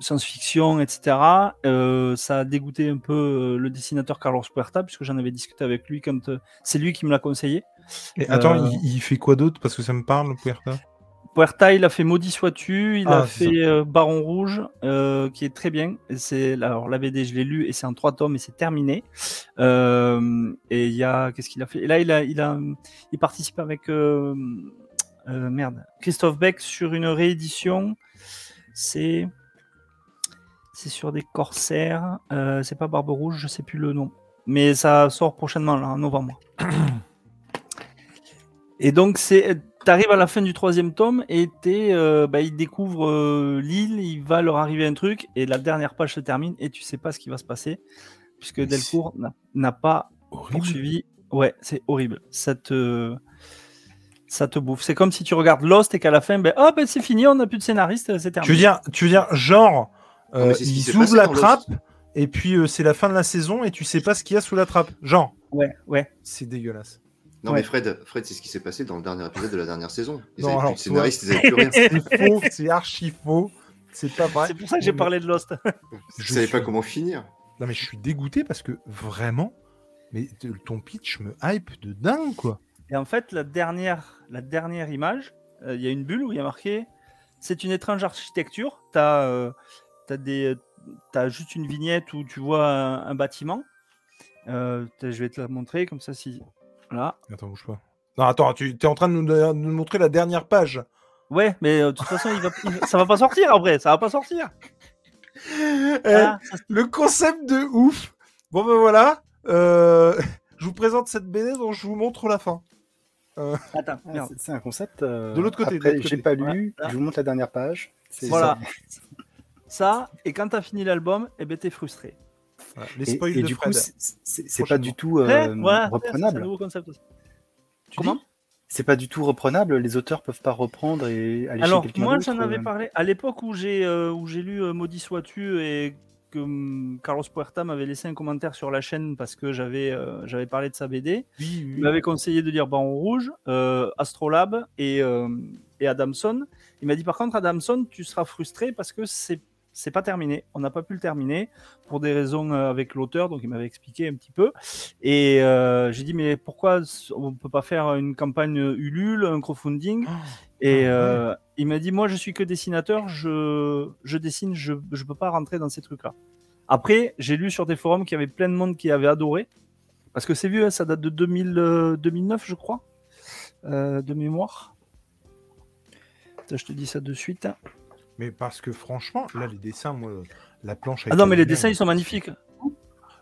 Speaker 4: science-fiction, etc. Euh, ça a dégoûté un peu le dessinateur Carlos Puerta, puisque j'en avais discuté avec lui quand euh, c'est lui qui me l'a conseillé.
Speaker 1: Et attends,
Speaker 4: Euh,
Speaker 1: il, il fait quoi d'autre? Parce que ça me parle, Puerta.
Speaker 4: Puerta, il a fait Maudit sois-tu, il
Speaker 1: Ah,
Speaker 4: a
Speaker 1: c'est
Speaker 4: fait euh, Baron Rouge, euh, qui est très bien. C'est alors la BD, je l'ai lu et c'est en trois tomes et c'est terminé. Euh, et il y a qu'est-ce qu'il a fait? Et là, il a, il a, il participe avec merde Christophe Beck sur une réédition. C'est c'est sur des corsaires. C'est pas Barbe Rouge, je sais plus le nom, mais ça sort prochainement là en novembre. Et donc, c'est, t'arrives à la fin du troisième tome et t'es, euh, bah, il découvre euh, l'île, il va leur arriver un truc et la dernière page se termine et tu sais pas ce qui va se passer puisque
Speaker 1: Mais
Speaker 4: Delcourt n'a, pas
Speaker 1: Horrible.
Speaker 4: poursuivi. Ouais, c'est horrible. Ça te, ça te bouffe. C'est comme si tu regardes Lost et qu'à la fin, ben, oh, ben, c'est fini, on n'a plus de scénariste, c'est terminé.
Speaker 1: Tu veux dire, tu veux dire genre, euh, ils ouvrent la trappe et puis euh, c'est la fin de la saison et tu sais pas ce qu'il y a sous la trappe. Genre,
Speaker 4: Ouais, ouais.
Speaker 1: c'est dégueulasse.
Speaker 2: Non,
Speaker 4: Ouais.
Speaker 2: mais Fred, Fred c'est ce qui s'est passé dans le dernier épisode de la dernière saison. Ils
Speaker 1: Non,
Speaker 2: avaient
Speaker 1: alors,
Speaker 2: plus de scénariste, ils avaient plus rien.
Speaker 1: C'est faux, c'est archi faux. C'est pas vrai.
Speaker 4: C'est pour ça que j'ai parlé de Lost.
Speaker 1: Je
Speaker 2: savaient
Speaker 1: suis-
Speaker 2: pas comment finir.
Speaker 1: Non mais je suis dégoûté parce que vraiment, mais ton pitch me hype de dingue quoi.
Speaker 4: Et en fait, la dernière, la dernière image, euh, il y a une bulle où il y a marqué c'est une étrange architecture. Tu as, des, t'as juste une vignette où tu vois un, un bâtiment. Euh, je vais te la montrer comme ça. Si là,
Speaker 1: Attends, bouge pas. Non, attends, tu es en train de nous, de nous montrer la dernière page.
Speaker 4: ouais, mais euh, de toute façon, il va, il- ça va pas sortir après. Ça va pas sortir.
Speaker 1: Eh,
Speaker 4: Ah, ça
Speaker 1: le concept de ouf. Bon ben voilà, euh, je vous présente cette BD dont je vous montre la fin.
Speaker 4: Attends,
Speaker 3: Ah, c'est- un concept. euh,
Speaker 1: De l'autre côté,
Speaker 3: j'ai pas lu.
Speaker 4: Voilà.
Speaker 3: Je vous montre la dernière page. C'est
Speaker 4: Voilà.
Speaker 3: ça.
Speaker 4: Ça, et quand tu as fini l'album, eh ben, tu es frustré.
Speaker 1: Voilà, les
Speaker 3: Et,
Speaker 1: spoils
Speaker 3: et
Speaker 1: de
Speaker 3: du
Speaker 1: Fred.
Speaker 3: coup, c'est- c'est c'est pas du tout euh,
Speaker 4: Ouais, voilà, c'est un
Speaker 3: reprenable.
Speaker 4: nouveau concept aussi.
Speaker 1: Tu
Speaker 4: Comment
Speaker 3: C'est pas du tout reprenable. Les auteurs peuvent pas reprendre et aller
Speaker 4: Alors,
Speaker 3: chez quelqu'un
Speaker 4: moi, j'en avais
Speaker 3: euh.
Speaker 4: parlé à l'époque où j'ai euh, où j'ai lu euh, Maudit sois-tu et que hum, Carlos Puerta m'avait laissé un commentaire sur la chaîne parce que j'avais euh, j'avais parlé de sa BD.
Speaker 1: Oui,
Speaker 4: Il
Speaker 1: oui.
Speaker 4: m'avait conseillé de lire Baron Rouge, euh, Astrolabe et, euh, et Adamson. Il m'a dit par contre, Adamson, tu seras frustré parce que c'est c'est pas terminé. On n'a pas pu le terminer pour des raisons euh, avec l'auteur, donc il m'avait expliqué un petit peu. Et euh, j'ai dit mais pourquoi on peut pas faire une campagne Ulule, un crowdfunding? Et
Speaker 1: Ah,
Speaker 4: euh, il m'a dit moi je suis que dessinateur, je, je dessine, je je peux pas rentrer dans ces trucs-là. Après, j'ai lu sur des forums qu'il y avait plein de monde qui avait adoré. Parce que c'est vieux, hein, ça date de 2000, euh, 2009, je crois, de mémoire. Je te dis ça de suite.
Speaker 1: Mais parce que franchement, là, les dessins, moi, la planche.
Speaker 4: Ah non, mais les dessins, ils sont magnifiques.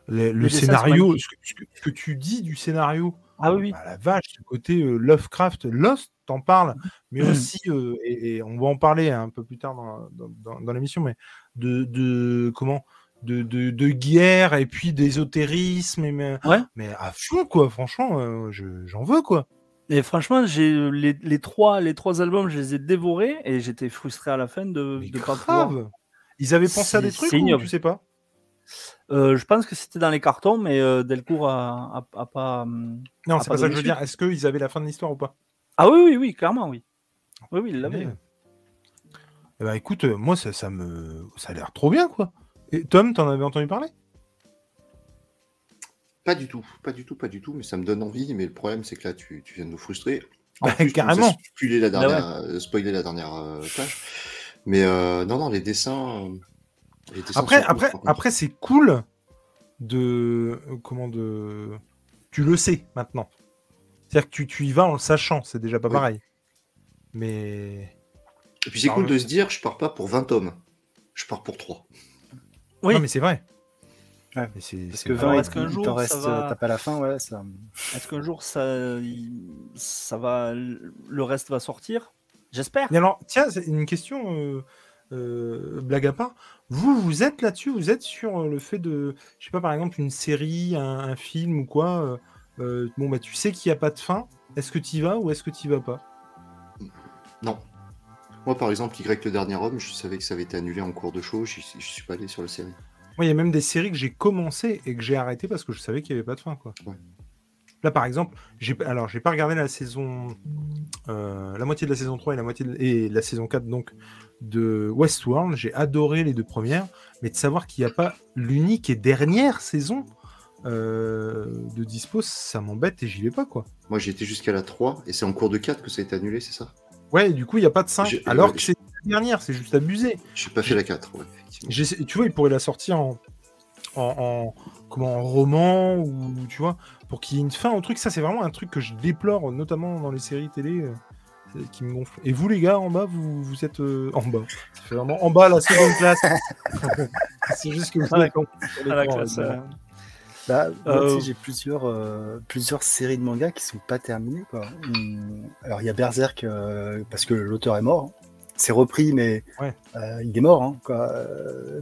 Speaker 1: Le, scénario, ce que, ce que, tu dis du scénario,
Speaker 4: ah oui.
Speaker 1: Bah, la vache, ce côté euh, Lovecraft, Lost, t'en parles, mais aussi, euh, et, et, on va en parler un peu plus tard dans, dans, dans l'émission, mais de, de comment de, de, de, guerre et puis d'ésotérisme, mais,
Speaker 4: ouais.
Speaker 1: mais à fond, quoi, franchement, euh, j'en veux, quoi.
Speaker 4: Et franchement, j'ai les, les, trois, les trois albums, je les ai dévorés et j'étais frustré à la fin de
Speaker 1: ne
Speaker 4: pas
Speaker 1: pouvoir. Ils avaient pensé à des trucs ou tu sais pas?
Speaker 4: Euh, je pense que c'était dans les cartons, mais euh, Delcourt a, a, a pas.
Speaker 1: Non, c'est pas, pas ça que je veux dire. Est-ce qu'ils avaient la fin de l'histoire ou pas?
Speaker 4: Ah oui, oui, oui, clairement, oui. Oui, oui, il l'avait.
Speaker 1: Eh ben, écoute, moi, ça, ça me, ça a l'air trop bien, quoi. Et Tom, t'en avais entendu parler?
Speaker 2: Pas du tout, pas du tout, pas du tout, mais ça me donne envie. Mais le problème, c'est que là, tu, tu, viens de nous frustrer.
Speaker 1: Bah, plus, carrément.
Speaker 2: Spoiler la dernière, bah ouais. spoiler la dernière euh, page. Mais euh, non, non, les dessins. Les dessins
Speaker 1: après, après, cool, après, c'est cool de comment de. Tu le sais maintenant. C'est-à-dire que tu, tu, y vas en le sachant, c'est déjà pas oui. pareil. Mais.
Speaker 2: Et puis c'est cool de se dire, je pars pas pour 20 tomes, je pars pour 3.
Speaker 1: Oui, non, mais c'est vrai.
Speaker 3: Ouais, mais c'est parce que 20, est-ce qu'un jour t'en restes, va... t'as pas la fin, ouais. Ça...
Speaker 4: Est-ce qu'un jour ça, ça va, le reste va sortir? J'espère.
Speaker 1: alors, tiens, c'est une question, euh, euh, blague à part. Vous, vous êtes là-dessus Vous êtes sur le fait de, je sais pas, par exemple, une série, un, un film ou quoi euh, Bon, bah, tu sais qu'il n'y a pas de fin. Est-ce que tu y vas ou est-ce que tu y vas pas?
Speaker 2: Non. Moi, par exemple, Y le dernier homme, je savais que ça avait été annulé en cours de show. Je, je suis pas allé sur la série.
Speaker 1: Moi, il y a même des séries que j'ai commencé et que j'ai arrêté parce que je savais qu'il n'y avait pas de fin, quoi.
Speaker 2: Ouais.
Speaker 1: Là, par exemple, j'ai alors j'ai pas regardé la saison, euh, la moitié de la saison 3 et la moitié de, et la saison 4 donc de Westworld. J'ai adoré les deux premières, mais de savoir qu'il n'y a pas l'unique et dernière saison euh, de dispo, ça m'embête et j'y vais pas quoi.
Speaker 2: Moi, été jusqu'à la 3 et c'est en cours de 4 que ça a été annulé, c'est ça?
Speaker 1: Ouais, du coup, il n'y a pas de 5, alors que c'est dernière, c'est juste abusé.
Speaker 2: J'ai pas fait la 4, ouais, effectivement.
Speaker 1: Tu vois, il pourrait la sortir en, en, en, comment, en roman ou tu vois, pour qu'il y ait une fin au truc. Ça, c'est vraiment un truc que je déplore, notamment dans les séries télé, euh, qui me gonfle. Et vous, les gars, en bas, vous, vous êtes euh, en bas. Ça fait vraiment en bas, la seconde classe. c'est juste que vous
Speaker 4: êtes à la classe. Euh...
Speaker 3: Bah, euh... j'ai plusieurs, euh, plusieurs séries de mangas qui sont pas terminées. Quoi. Alors, il y a Berserk, euh, parce que l'auteur est mort. C'est repris, mais
Speaker 1: ouais.
Speaker 3: euh, il est mort. Hein, quoi.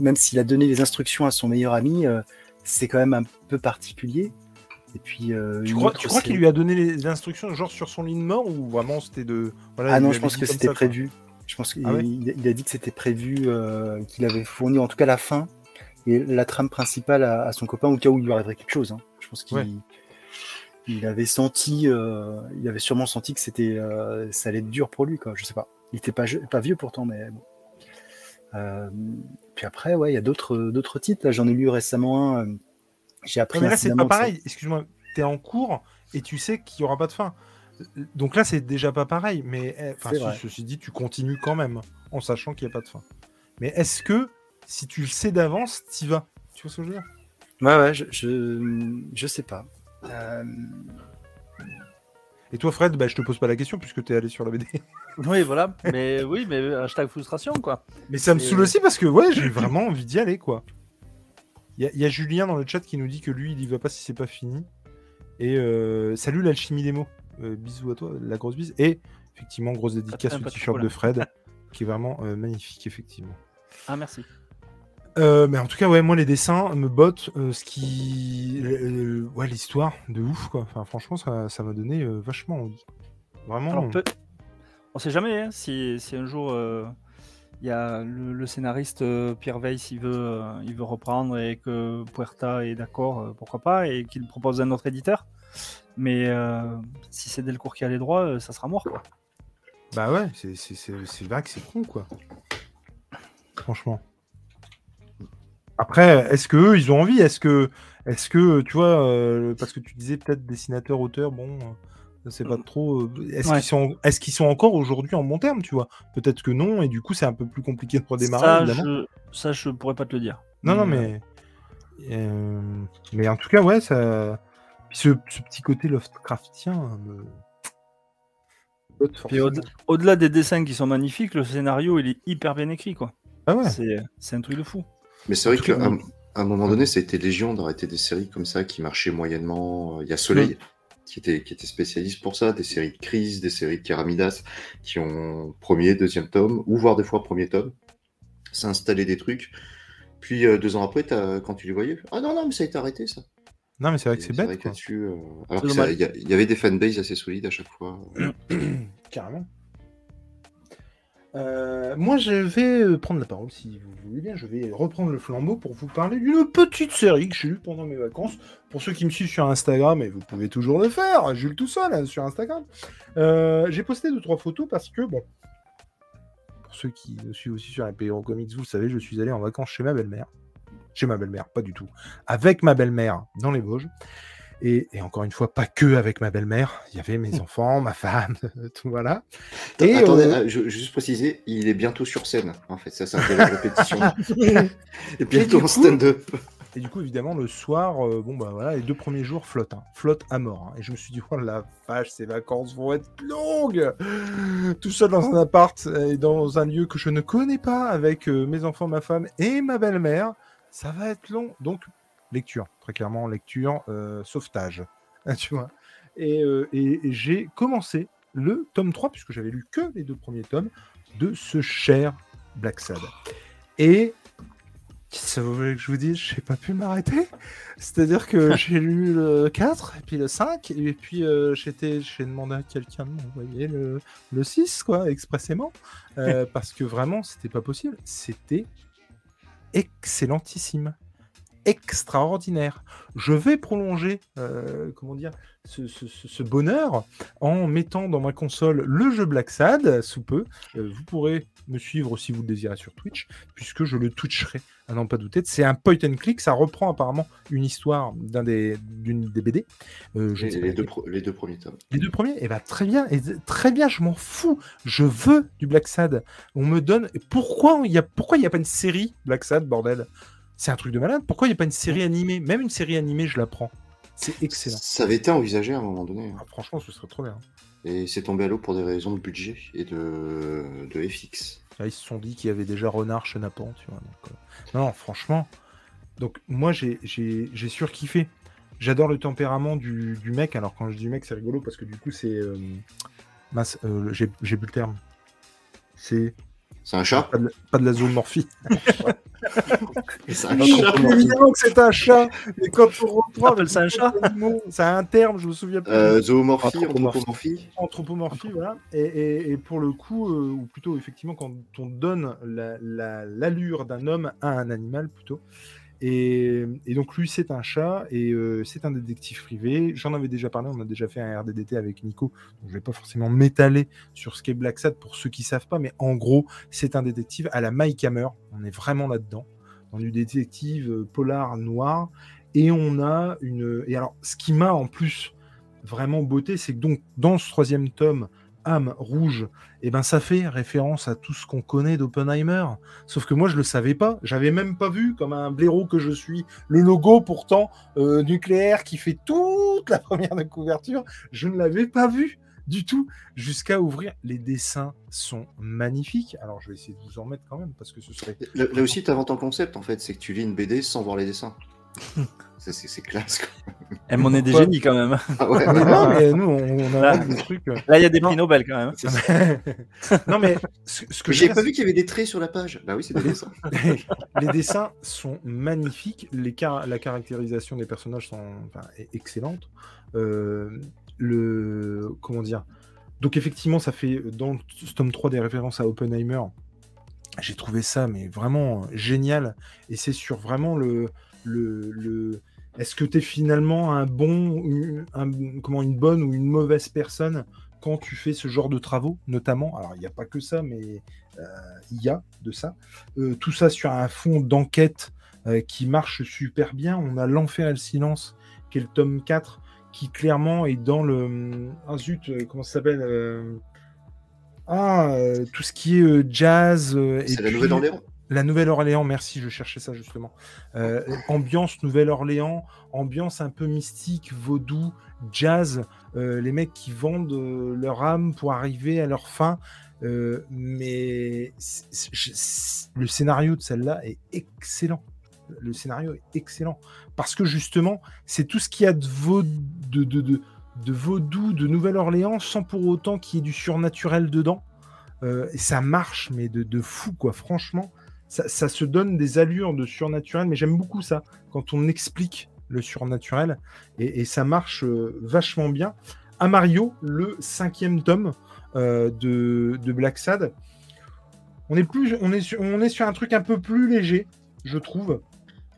Speaker 3: même s'il a donné les instructions à son meilleur ami, c'est quand même un peu particulier. Et puis,
Speaker 1: tu crois, qu'il lui a donné les instructions genre sur son lit de mort ou vraiment c'était de.
Speaker 3: Voilà, ah non, je pense que c'était prévu. Je pense qu'il ah ouais il a dit que c'était prévu, euh, qu'il avait fourni en tout cas la fin et la trame principale à, à, son copain au cas où il lui arriverait quelque chose. Hein. Je pense qu'il
Speaker 1: ouais.
Speaker 3: il avait senti, euh, il avait sûrement senti que c'était, euh, ça allait être dur pour lui, quoi. Je sais pas. Il était pas, pas vieux pourtant, mais bon. Euh, puis après, ouais, il y a d'autres, titres. J'en ai lu récemment un. J'ai appris.
Speaker 1: Mais là, c'est pas pareil. Excuse-moi, t'es en cours et tu sais qu'il y aura pas de fin. Donc là, c'est déjà pas pareil. Mais enfin, ce, ceci dit, tu continues quand même en sachant qu'il n'y a pas de fin. Mais est-ce que si tu le sais d'avance, t'y vas? Tu vois ce que je veux dire?
Speaker 3: Ouais, ouais, je, je, je sais pas. Euh...
Speaker 1: Et toi, Fred, bah, je te pose pas la question puisque tu es allé sur la BD.
Speaker 4: Oui, voilà. Mais oui, mais hashtag frustration, quoi.
Speaker 1: Mais ça me saoule aussi parce que, ouais, j'ai vraiment envie d'y aller, quoi. Il y, y, a Julien dans le chat qui nous dit que lui, il y va pas si c'est pas fini. Et euh, salut l'alchimie des mots. Euh, bisous à toi, la grosse bise. Et effectivement, grosse dédicace au t-shirt de Fred, qui est vraiment euh, magnifique, effectivement.
Speaker 4: Ah, merci.
Speaker 1: Euh, mais en tout cas, ouais, moi les dessins me bottent. Euh, ce qui, euh, ouais, l'histoire de ouf quoi. Enfin, franchement, ça, ça m'a donné euh, vachement envie. Vraiment.
Speaker 4: Alors, peut... On sait jamais hein, si, un jour il y a le, scénariste Pierre Weiss, il veut, il veut reprendre et que Puerta est d'accord, pourquoi pas, et qu'il propose un autre éditeur. Mais si c'est Delcourt qui a les droits, ça sera mort.
Speaker 1: Bah ouais, c'est vrai que c'est con quoi. Franchement. Après, est-ce que eux, ils ont envie? Est-ce que, est-ce que, tu vois, euh, parce que tu disais peut-être dessinateur, auteur, bon, je sais pas trop. Est-ce ouais. qu'ils sont, est-ce qu'ils sont encore aujourd'hui en bon terme, tu vois? Peut-être que non, et du coup, c'est un peu plus compliqué de redémarrer.
Speaker 4: Ça, évidemment. je, ça, je pourrais pas te le dire.
Speaker 1: Non, non, mais, euh, mais en tout cas, ouais, ça, ce, ce petit côté Lovecraftien me,
Speaker 4: Puis au-delà des dessins qui sont magnifiques, le scénario il est hyper bien écrit quoi.
Speaker 1: Ah ouais.
Speaker 4: C'est c'est un truc de fou.
Speaker 2: Mais c'est vrai qu'à un- à un moment donné, ça a été légion d'arrêter des séries comme ça qui marchaient moyennement. Il y a Soleil qui, était, qui était spécialiste pour ça, des séries de crise, des séries de Keramidas qui ont premier, deuxième tome, ou voire des fois premier tome. S'installer des trucs. Puis euh, deux ans après, quand tu les voyais, ah non, non, mais ça a été arrêté ça.
Speaker 1: Non, mais c'est vrai que c'est bête.
Speaker 2: là-dessus, euh, alors il y, a- il y avait des fanbases assez solides à chaque fois.
Speaker 1: Carrément. Euh, moi, je vais euh, prendre la parole, si vous voulez bien. Je vais reprendre le flambeau pour vous parler d'une petite série que j'ai lue pendant mes vacances. Pour ceux qui me suivent sur Instagram, et vous pouvez toujours le faire, Jules tout seul hein, sur Instagram. Euh, j'ai posté deux trois photos parce que bon, pour ceux qui me suivent aussi sur Imperial Comics, vous le savez, je suis allé en vacances chez ma belle-mère. Chez ma belle-mère, pas du tout. Avec ma belle-mère dans les Vosges. Et, et encore une fois, pas que avec ma belle-mère. Il y avait mes enfants, ma femme, tout voilà. Et,
Speaker 2: Attendez,
Speaker 1: euh,
Speaker 2: ah, je, je juste préciser, il est bientôt sur scène. En fait, ça, c'est un peu la répétition. Et bientôt en stand-up.
Speaker 1: Et du coup, évidemment, le soir, euh, bon, bah voilà, les deux premiers jours flottent, hein, flottent à mort. hein. Et je me suis dit, oh la vache, ces vacances vont être longues Tout seul dans un appart et dans un lieu que je ne connais pas, avec euh, mes enfants, ma femme et ma belle-mère, ça va être long. Donc, lecture, très clairement, lecture, euh, sauvetage, tu vois. Et, euh, et- et j'ai commencé le tome 3, puisque j'avais lu que les deux premiers tomes, de ce cher Black Sad. Et ça vous voulez que je vous dise, j'ai pas pu m'arrêter. C'est-à-dire que j'ai lu le 4, et puis le 5, et puis euh, j'étais, j'ai demandé à quelqu'un de m'envoyer le, le 6, quoi, expressément. euh, parce que vraiment, c'était pas possible. C'était excellentissime. Extraordinaire. Je vais prolonger, euh, comment dire, ce, ce- ce- ce bonheur en mettant dans ma console le jeu Black Sad sous peu. Euh, vous pourrez me suivre si vous le désirez sur Twitch, puisque je le twitcherai à n'en pas douter. C'est un point and click, ça reprend apparemment une histoire d'un des, d'une des BD. Euh, je
Speaker 2: les, deux
Speaker 1: laquelle.
Speaker 2: pro- les deux premiers tomes.
Speaker 1: Les deux premiers, eh ben, très bien, et très bien, je m'en fous. Je veux du Black Sad. On me donne. Pourquoi il n'y a, pourquoi y a pas une série Black Sad, bordel? C'est un truc de malade. Pourquoi il n'y a pas une série animée? Même une série animée, je la prends. C'est excellent.
Speaker 2: Ça avait été envisagé à un moment donné.
Speaker 1: Ah, franchement, ce serait trop bien.
Speaker 2: Et c'est tombé à l'eau pour des raisons de budget et de, de FX.
Speaker 1: Là, ils se sont dit qu'il y avait déjà Renard Chenapan, tu vois. donc, euh, Non, franchement. Donc, moi, j'ai- j'ai j'ai surkiffé. J'adore le tempérament du, du mec. Alors, quand je dis mec, c'est rigolo parce que du coup, c'est. euh, mince, euh, j'ai j'ai bu le terme. C'est
Speaker 2: C'est un chat
Speaker 1: pas de, pas de la zoomorphie.
Speaker 2: C'est un
Speaker 1: Non,
Speaker 2: chat
Speaker 1: mais évidemment que c'est un chat. Mais quand on reprend.
Speaker 4: Ça un chat
Speaker 1: C'est un terme, je me souviens plus.
Speaker 2: Euh, zoomorphie,
Speaker 4: Anthropomorphie.
Speaker 2: anthropomorphie.
Speaker 1: anthropomorphie, voilà. Et, et- et pour le coup, euh, ou plutôt effectivement, quand on donne la- la- l'allure d'un homme à un animal, plutôt. Et, donc lui, c'est un chat et euh, c'est un détective privé. J'en avais déjà parlé, on a déjà fait un RDDT avec Nico. Donc je vais pas forcément m'étaler sur ce qu'est Black Sad pour ceux qui savent pas, mais en gros, c'est un détective à la Mike Hammer. On est vraiment là-dedans, dans du détective euh, polar noir. Et on a une. Et alors, ce qui m'a en plus vraiment beauté, c'est que donc dans ce troisième tome, rouge, et ben ça fait référence à tout ce qu'on connaît d'Oppenheimer. Sauf que moi je le savais pas, j'avais même pas vu comme un blaireau que je suis le logo pourtant euh, nucléaire qui fait toute la première de couverture. Je ne l'avais pas vu du tout jusqu'à ouvrir. Les dessins sont magnifiques. Alors je vais essayer de vous en mettre quand même parce que ce serait
Speaker 2: Là, là aussi, tu inventes un concept en fait, c'est que tu lis une BD sans voir les dessins. C'est c'est classe. quoi.
Speaker 4: Eh, mais on est des génies quand même.
Speaker 2: Ah ouais.
Speaker 1: mais non, mais nous on, on a
Speaker 4: Là.
Speaker 1: des trucs. euh,
Speaker 4: Là, il y a des prix Nobel quand même.
Speaker 1: non mais ce, ce que veux
Speaker 2: pas vu qu'il y avait des traits sur la page. Bah oui, c'est des dessins.
Speaker 1: les dessins sont magnifiques, les car- la caractérisation des personnages sont enfin, est excellente. Euh, le comment dire? Donc effectivement, ça fait dans ce tome 3 des références à Oppenheimer. J'ai trouvé ça mais vraiment génial et c'est sur vraiment le le, le- est-ce que tu es finalement un bon un- comment une bonne ou une mauvaise personne quand tu fais ce genre de travaux notamment? Alors il n'y a pas que ça mais euh, il y a de ça euh, tout ça sur un fond d'enquête euh, qui marche super bien. On a L'Enfer et le Silence, qui est le tome 4, qui clairement est dans le. Ah zut, comment ça s'appelle Ah, tout ce qui est jazz.
Speaker 2: C'est la
Speaker 1: puis-
Speaker 2: nouvelle Orléans?
Speaker 1: La Nouvelle-Orléans, merci, je cherchais ça justement. Euh, ambiance Nouvelle-Orléans, ambiance un peu mystique, vaudou, jazz, euh, les mecs qui vendent euh, leur âme pour arriver à leur fin. Mais le scénario de celle-là est excellent. Le scénario est excellent. Parce que justement, c'est tout ce qu'il y a de, de, vaudou, de Nouvelle-Orléans, sans pour autant qu'il y ait du surnaturel dedans. Ça marche, mais de, de fou, quoi. Franchement, ça, ça se donne des allures de surnaturel, mais j'aime beaucoup ça, quand on explique le surnaturel, et, et ça marche euh, vachement bien. À Mario, le cinquième tome euh, de, de Black Sad, on est, plus, on, est sur, on est sur un truc un peu plus léger, je trouve.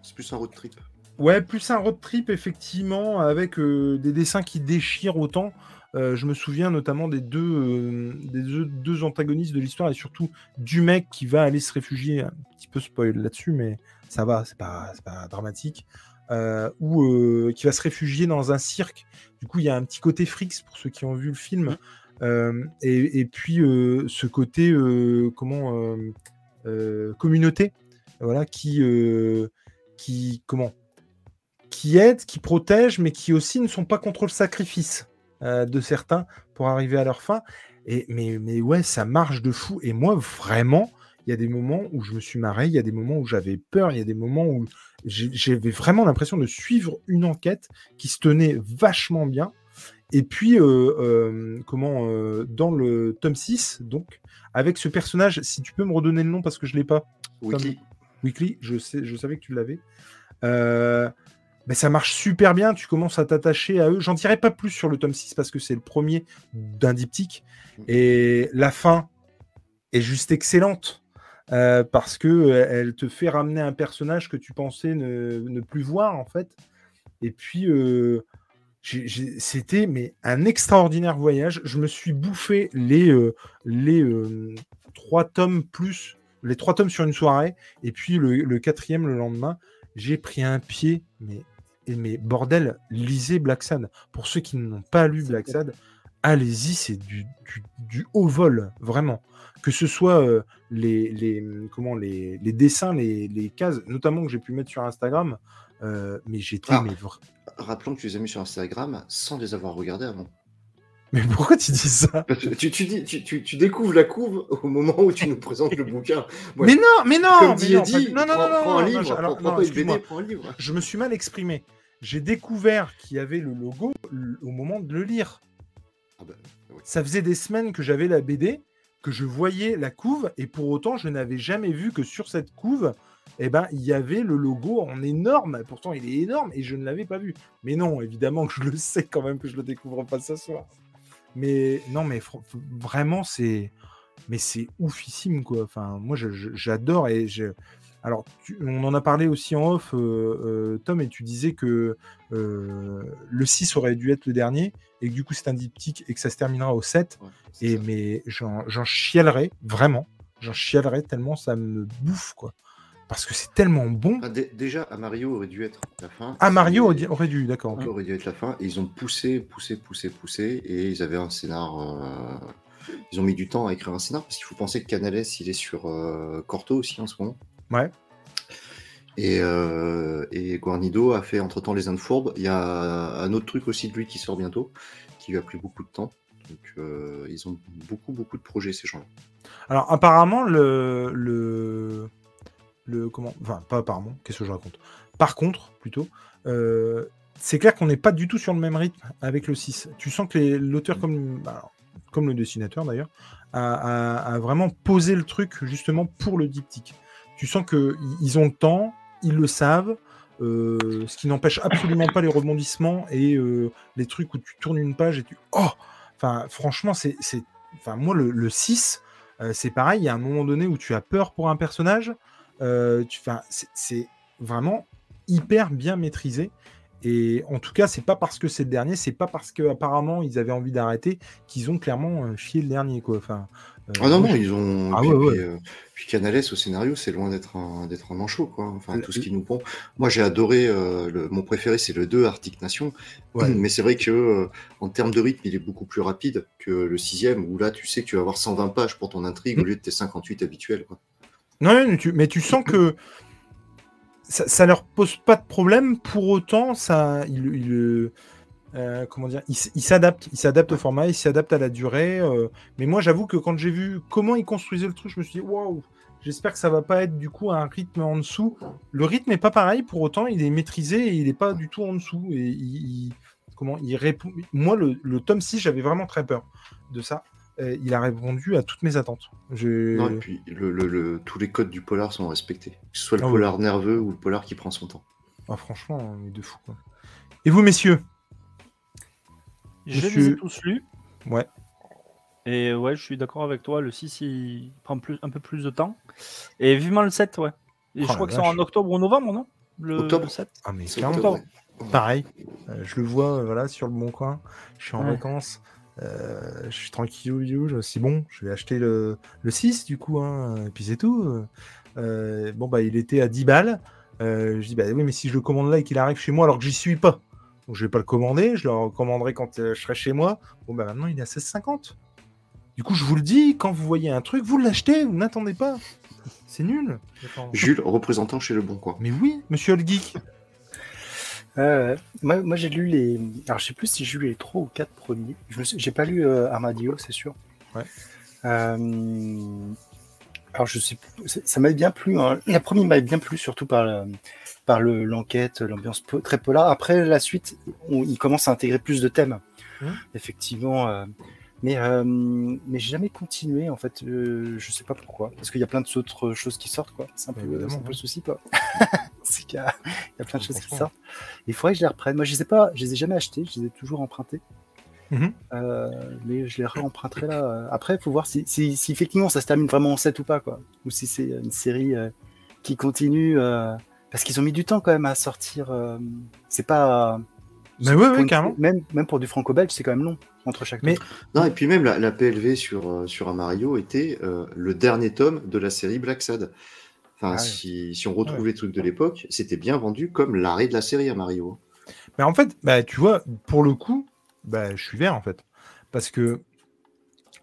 Speaker 2: C'est plus un road trip.
Speaker 1: Ouais, plus un road trip, effectivement, avec euh, des dessins qui déchirent autant. Euh, je me souviens notamment des deux, euh, des deux, deux antagonistes de l'histoire et surtout du mec qui va aller se réfugier, un petit peu spoil là-dessus, mais ça va, c'est pas, pas dramatique, euh, ou qui va se réfugier dans un cirque. Du coup, il y a un petit côté Frix pour ceux qui ont vu le film. Euh, et, et puis ce côté, comment, communauté, voilà, qui, qui, comment, qui aident, qui protègent, mais qui aussi ne sont pas contre le sacrifice euh, de certains pour arriver à leur fin. Et, mais, mais ouais, ça marche de fou. Et moi, vraiment, il y a des moments où je me suis marré, il y a des moments où j'avais peur, il y a des moments où j'avais vraiment l'impression de suivre une enquête qui se tenait vachement bien. Et puis, euh, euh, comment, euh, dans le tome 6, donc, avec ce personnage, si tu peux me redonner le nom parce que je ne l'ai pas,
Speaker 2: Weekly.
Speaker 1: Weekly, je, sais, je savais que tu l'avais. Ben, ça marche super bien, tu commences à t'attacher à eux. J'en dirai pas plus sur le tome 6 parce que c'est le premier d'un diptyque. Et la fin est juste excellente euh, parce que euh, elle te fait ramener un personnage que tu pensais ne, ne plus voir en fait. Et puis euh, c'était mais un extraordinaire voyage. Je me suis bouffé les euh, les trois tomes plus les trois tomes sur une soirée et puis le, le quatrième le lendemain. J'ai pris un pied, mais mais bordel, lisez Black Sad. Pour ceux qui n'ont pas lu Black Sad, allez-y, c'est du, du, du haut vol, vraiment. Que ce soit euh, les, les, comment, les, les dessins, les, les cases, notamment que j'ai pu mettre sur Instagram, euh, mais j'étais.
Speaker 2: Ah.
Speaker 1: mais
Speaker 2: Rappelons que tu les as mis sur Instagram sans les avoir regardés avant.
Speaker 1: Mais pourquoi tu dis ça?
Speaker 2: Parce que Tu, tu, dis, tu, tu, tu découvres la couve au moment où tu nous présentes le bouquin. Ouais.
Speaker 1: Mais non, mais non
Speaker 2: Comme
Speaker 1: mais
Speaker 2: dit
Speaker 1: non, pas- non, non,
Speaker 2: prends,
Speaker 1: non, non,
Speaker 2: prends un
Speaker 1: non,
Speaker 2: livre,
Speaker 1: non, alors,
Speaker 2: prends, prends
Speaker 1: non,
Speaker 2: pas une
Speaker 1: excuse-moi.
Speaker 2: BD, prends un livre.
Speaker 1: Je me suis mal exprimé. J'ai découvert qu'il y avait le logo au moment de le lire.
Speaker 2: Ah bah, oui.
Speaker 1: Ça faisait des semaines que j'avais la BD, que je voyais la couve, et pour autant, je n'avais jamais vu que sur cette couve, eh ben, il y avait le logo en énorme. Pourtant, il est énorme et je ne l'avais pas vu. Mais non, évidemment que je le sais quand même que je le découvre pas ce soir. Mais non, mais vraiment, c'est, mais c'est oufissime quoi. Enfin, moi, j'adore et je. Alors, tu- on en a parlé aussi en off, euh, euh, Tom, et tu disais que euh, le 6 aurait dû être le dernier, et que du coup c'est un diptyque et que ça se terminera au 7.
Speaker 2: Ouais, c'est
Speaker 1: Et
Speaker 2: ça.
Speaker 1: mais j'en chialerais, vraiment. J'en chialerais tellement ça me bouffe, quoi. Parce que c'est tellement bon.
Speaker 2: Ah, dé- déjà, à Mario aurait dû être la fin.
Speaker 1: Ah, Mario
Speaker 2: Et-
Speaker 1: aurait dû- d'accord.
Speaker 2: aurait dû être la fin. Et ils ont poussé, poussé, poussé, poussé. Et ils avaient un scénar. euh, Ils ont mis du temps à écrire un scénar parce qu'il faut penser que Canales, il est sur euh, Corto aussi en ce moment.
Speaker 1: Ouais.
Speaker 2: Et, euh, et Guarnido a fait entre temps les Indes Fourbes. Il y a un autre truc aussi de lui qui sort bientôt, qui lui a pris beaucoup de temps. Donc euh, ils ont beaucoup, beaucoup de projets, ces gens-là.
Speaker 1: Alors apparemment le le le comment enfin pas apparemment qu'est-ce que je raconte? Par contre plutôt euh, c'est clair qu'on n'est pas du tout sur le même rythme avec le 6 tu sens que les- l'auteur comme alors, comme le dessinateur d'ailleurs a, a- a vraiment posé le truc justement pour le diptyque tu sens que i- ils ont le temps ils le savent euh, ce qui n'empêche absolument pas les rebondissements et euh, les trucs où tu tournes une page et tu oh enfin franchement c'est enfin moi le, le 6 euh, c'est pareil, il y a un moment donné où tu as peur pour un personnage. tu, 'fin, c'est- c'est vraiment hyper bien maîtrisé. Et en tout cas, c'est pas parce que c'est le dernier, c'est pas parce qu'apparemment ils avaient envie d'arrêter qu'ils ont clairement euh, chié le dernier. Quoi. Enfin, euh,
Speaker 2: Ah non, non, ils ont.
Speaker 1: Ah
Speaker 2: puis,
Speaker 1: ouais,
Speaker 2: puis, euh, puis Canales au scénario, c'est loin d'être un, d'être un manchot, quoi. Enfin, tout ce qui nous pond. Moi, j'ai adoré. euh, le- mon préféré, c'est le 2, Arctic Nation.
Speaker 1: Ouais.
Speaker 2: Mais c'est vrai que en termes de rythme, il est beaucoup plus rapide que le sixième, où là, tu sais que tu vas avoir 120 pages pour ton intrigue
Speaker 1: Mm.
Speaker 2: au lieu de tes 58 habituels. Quoi.
Speaker 1: Non, mais tu, mais tu sens que ça, ça leur pose pas de problème. Pour autant, ça, il, il, euh, comment dire, il, s- il s'adapte, il s'adapte au format, il s'adapte à la durée. euh, mais moi, j'avoue que quand j'ai vu comment ils construisaient le truc, je me suis dit waouh. J'espère que ça va pas être du coup à un rythme en dessous. Le rythme est pas pareil, pour autant il est maîtrisé et il est pas du tout en dessous. Et il, il- comment il répond. Moi, le, le tome 6, j'avais vraiment très peur de ça. Euh, il a répondu à toutes mes attentes.
Speaker 2: Non, et puis le, le- le- tous les codes du polar sont respectés. Que ce soit le
Speaker 1: Ah
Speaker 2: polar nerveux ou le polar qui prend son temps.
Speaker 1: Ah, franchement, on est de fou. Quoi. Et vous, messieurs?
Speaker 4: Je
Speaker 1: Monsieur-
Speaker 4: les ai tous lus.
Speaker 1: Ouais.
Speaker 4: Et ouais, je suis d'accord avec toi. Le 6, il prend plus, un peu plus de temps. Et vivement le 7, ouais. Et
Speaker 1: Oh
Speaker 4: je crois que c'est en octobre ou novembre, non? Le,
Speaker 2: Octobre.
Speaker 4: le 7
Speaker 1: Ah, mais
Speaker 2: C'est octobre,
Speaker 1: pareil. Euh, je le vois euh, voilà, sur le bon coin. Je suis en
Speaker 4: Ouais.
Speaker 1: vacances. Euh, je suis tranquille. Je me suis dit, bon, je vais acheter le, le 6 du coup. Hein, et puis c'est tout. Euh, bon, bah, il était à 10 balles. Euh, je dis, bah oui, mais si je le commande là et qu'il arrive chez moi alors que j'y suis pas, donc je vais pas le commander. Je le recommanderai quand je serai chez moi. Bon, bah maintenant, il est à 16,50. Du coup, je vous le dis, quand vous voyez un truc, vous l'achetez, vous n'attendez pas. C'est nul.
Speaker 2: Jules, représentant chez Le Bon Coin.
Speaker 1: Mais oui, monsieur le geek.
Speaker 3: Euh, moi, moi, j'ai lu les. Alors, je sais plus si j'ai lu les trois ou quatre premiers. Je me suis- J'ai pas lu euh, Armadillo, c'est sûr.
Speaker 1: Ouais.
Speaker 3: Euh, Alors, je sais plus. Ça m'avait bien plu. hein. La première m'avait bien plu, surtout par, le- par le- l'enquête, l'ambiance po- très polar. Après, la suite, on- il commence à intégrer plus de thèmes.
Speaker 1: Mhm.
Speaker 3: Effectivement. Mais, euh, mais j'ai jamais continué, en fait. euh, je sais pas pourquoi. Parce qu'il y a plein d'autres choses qui sortent, quoi. C'est un peu, c'est un peu
Speaker 1: ouais.
Speaker 3: le souci, quoi. c'est qu'il y a, il y a plein de choses qui sortent. Il faudrait que je les reprenne. Moi, je les ai pas, je les ai jamais achetés, je les ai toujours empruntés.
Speaker 1: Mhm.
Speaker 3: Euh, mais je les réemprunterai là. euh. Après, il faut voir si, si, si effectivement ça se termine vraiment en 7 ou pas, quoi. Ou si c'est une série euh, qui continue. Parce qu'ils ont mis du temps quand même à sortir. C'est pas.
Speaker 1: Mais ouais, ouais,
Speaker 3: une-
Speaker 1: carrément.
Speaker 3: Même, même pour du franco-belge, c'est quand même long entre chaque
Speaker 1: Mais-
Speaker 3: tome.
Speaker 2: Non, et puis même la, la PLV sur, euh, sur un Mario était euh, le dernier tome de la série Black Sad. Enfin,
Speaker 3: Ah ouais.
Speaker 2: si, si on retrouve les trucs de l'époque, c'était bien vendu comme l'arrêt de la série à Mario.
Speaker 1: Mais en fait, bah, tu vois, pour le coup, bah, je suis vert en fait. Parce que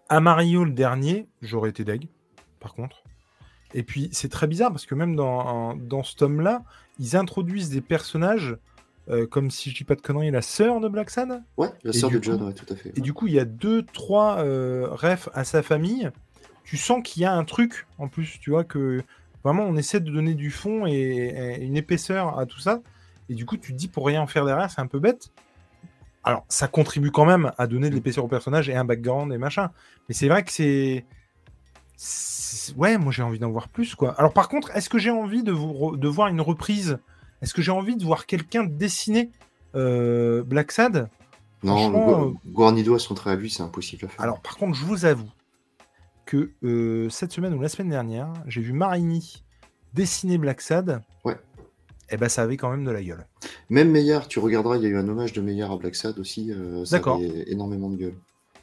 Speaker 1: à Mario, le dernier, j'aurais été deg, par contre. Et puis, c'est très bizarre parce que même dans, dans ce tome-là, ils introduisent des personnages, euh, comme si je dis pas de conneries, la sœur de Black Sad.
Speaker 2: Ouais, la sœur de John, ouais, tout à fait.
Speaker 1: Et du coup, il y a deux, trois euh, refs à sa famille. Tu sens qu'il y a un truc en plus, tu vois, que vraiment on essaie de donner du fond et, et une épaisseur à tout ça. Et du coup, tu te dis pour rien en faire derrière, c'est un peu bête. Alors, ça contribue quand même à donner de l'épaisseur au personnage et un background et machin. Mais c'est vrai que c'est. c'est- Ouais, moi j'ai envie d'en voir plus, quoi. Alors, par contre, est-ce que j'ai envie de, vous re- de voir une reprise Est-ce que j'ai envie de voir quelqu'un dessiner euh, Black Sad?
Speaker 2: Non, Gu- Guarnido à son trait à lui, c'est impossible à faire.
Speaker 1: Alors, par contre, je vous avoue que euh, cette semaine ou la semaine dernière, j'ai vu Marini dessiner Black Sad.
Speaker 2: Ouais.
Speaker 1: Et ben, ça avait quand même de la gueule.
Speaker 2: Même Meillard, tu regarderas, il y a eu un hommage de Meillard à Black Sad aussi. euh, ça
Speaker 1: D'accord.
Speaker 2: avait énormément de gueule.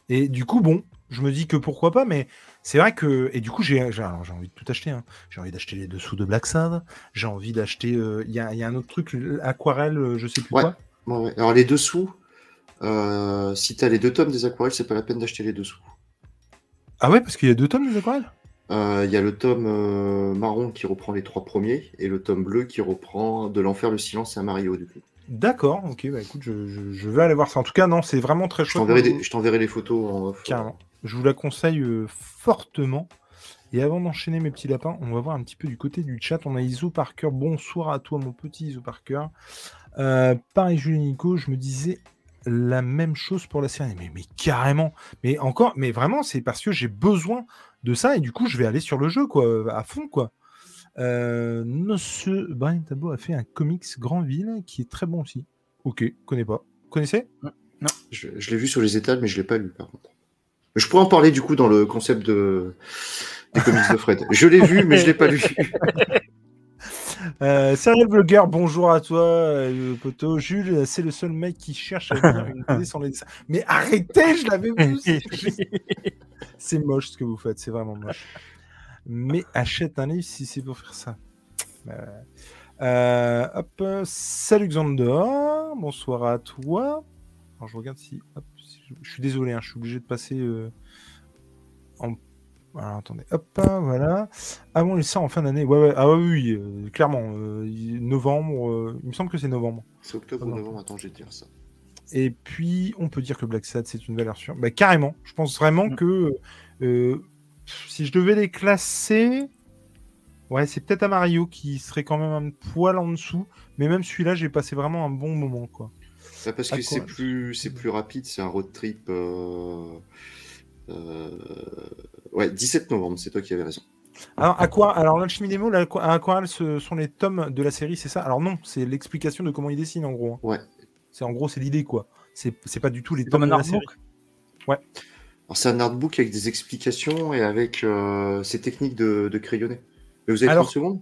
Speaker 1: Et du coup, bon, je me dis que pourquoi pas, mais c'est vrai que. Et du coup, j'ai envie de tout acheter. hein. J'ai envie d'acheter les dessous de Black Sad. J'ai envie d'acheter. euh, Il y, y a un autre truc, aquarelle, euh, je sais plus
Speaker 2: Ouais.
Speaker 1: quoi.
Speaker 2: Ouais, ouais. Alors les dessous, euh, si t'as les deux tomes des aquarelles, c'est pas la peine d'acheter les dessous.
Speaker 1: Ah ouais, parce qu'il y a deux tomes des aquarelles?
Speaker 2: Euh, Il y a le tome euh, marron qui reprend les trois premiers et le tome bleu qui reprend de l'enfer, le silence et un Mario du coup.
Speaker 1: D'accord, ok, bah écoute, je, je- je vais aller voir ça. En tout cas, non, c'est vraiment très chouette. je-
Speaker 2: t'enverrai les photos en off.
Speaker 1: Carrément. Je vous la conseille euh, fortement. Et avant d'enchaîner mes petits lapins, on va voir un petit peu du côté du chat. On a Iso Parker. Bonsoir à toi, mon petit Iso Parker. Euh, pareil, Julien Nico, je me disais la même chose pour la série. Mais, carrément. Mais encore, mais vraiment, c'est parce que j'ai besoin de ça. Et du coup, je vais aller sur le jeu, quoi, à fond, quoi. Euh, Monsieur Brian Tabo a fait un comics Grandville qui est très bon aussi. Ok, connais pas. Connaissez?
Speaker 2: Je, je l'ai vu sur les étals, mais je l'ai pas lu par contre. Je pourrais en parler du coup dans le concept de... des comics de Fred. Je l'ai vu, mais je l'ai pas lu.
Speaker 1: Euh, Serial bonjour à toi, euh, poteau. Jules, c'est le seul mec qui cherche à lire une sans les dessins. Mais arrêtez, je l'avais vu. c'est- moche ce que vous faites, c'est vraiment moche. Mais achète un livre si c'est pour faire ça. Euh, euh, hop, salut Xandor, bonsoir à toi. Je regarde si je... suis désolé, hein, je suis obligé de passer euh, en Alors, attendez, hop, voilà. Ah bon, sort en fin d'année. Ouais, ouais, ah ouais, oui, euh, clairement. euh, novembre, il me semble que c'est novembre.
Speaker 2: C'est octobre ou novembre Attends, je vais te dire ça.
Speaker 1: Et puis, on peut dire que Black Sad, c'est une valeur sûre. Bah, carrément. Je pense vraiment
Speaker 4: Mm.
Speaker 1: que si je devais les classer, ouais, c'est peut-être Amario qui serait quand même un poil en dessous. Mais même celui-là, j'ai passé vraiment un bon moment, quoi.
Speaker 2: Bah, parce que c'est
Speaker 1: quoi.
Speaker 2: plus, c'est plus rapide, c'est un road trip. euh, euh, Ouais, 17 novembre, c'est toi qui avais raison.
Speaker 1: Alors, Aqua... Alors l'Alchimie des mots, Aquarelle, ce sont les tomes de la série, c'est ça? Alors non, c'est l'explication de comment il dessine, en gros. hein.
Speaker 2: Ouais.
Speaker 1: C'est en gros, c'est l'idée, quoi. C'est c'est pas du tout les
Speaker 4: C'est
Speaker 1: tomes de
Speaker 4: un
Speaker 1: la série.
Speaker 4: artbook?
Speaker 2: Alors, c'est un artbook avec des explications et avec euh, ses techniques de, de crayonner. Mais vous avez
Speaker 1: Alors-
Speaker 2: 30 secondes?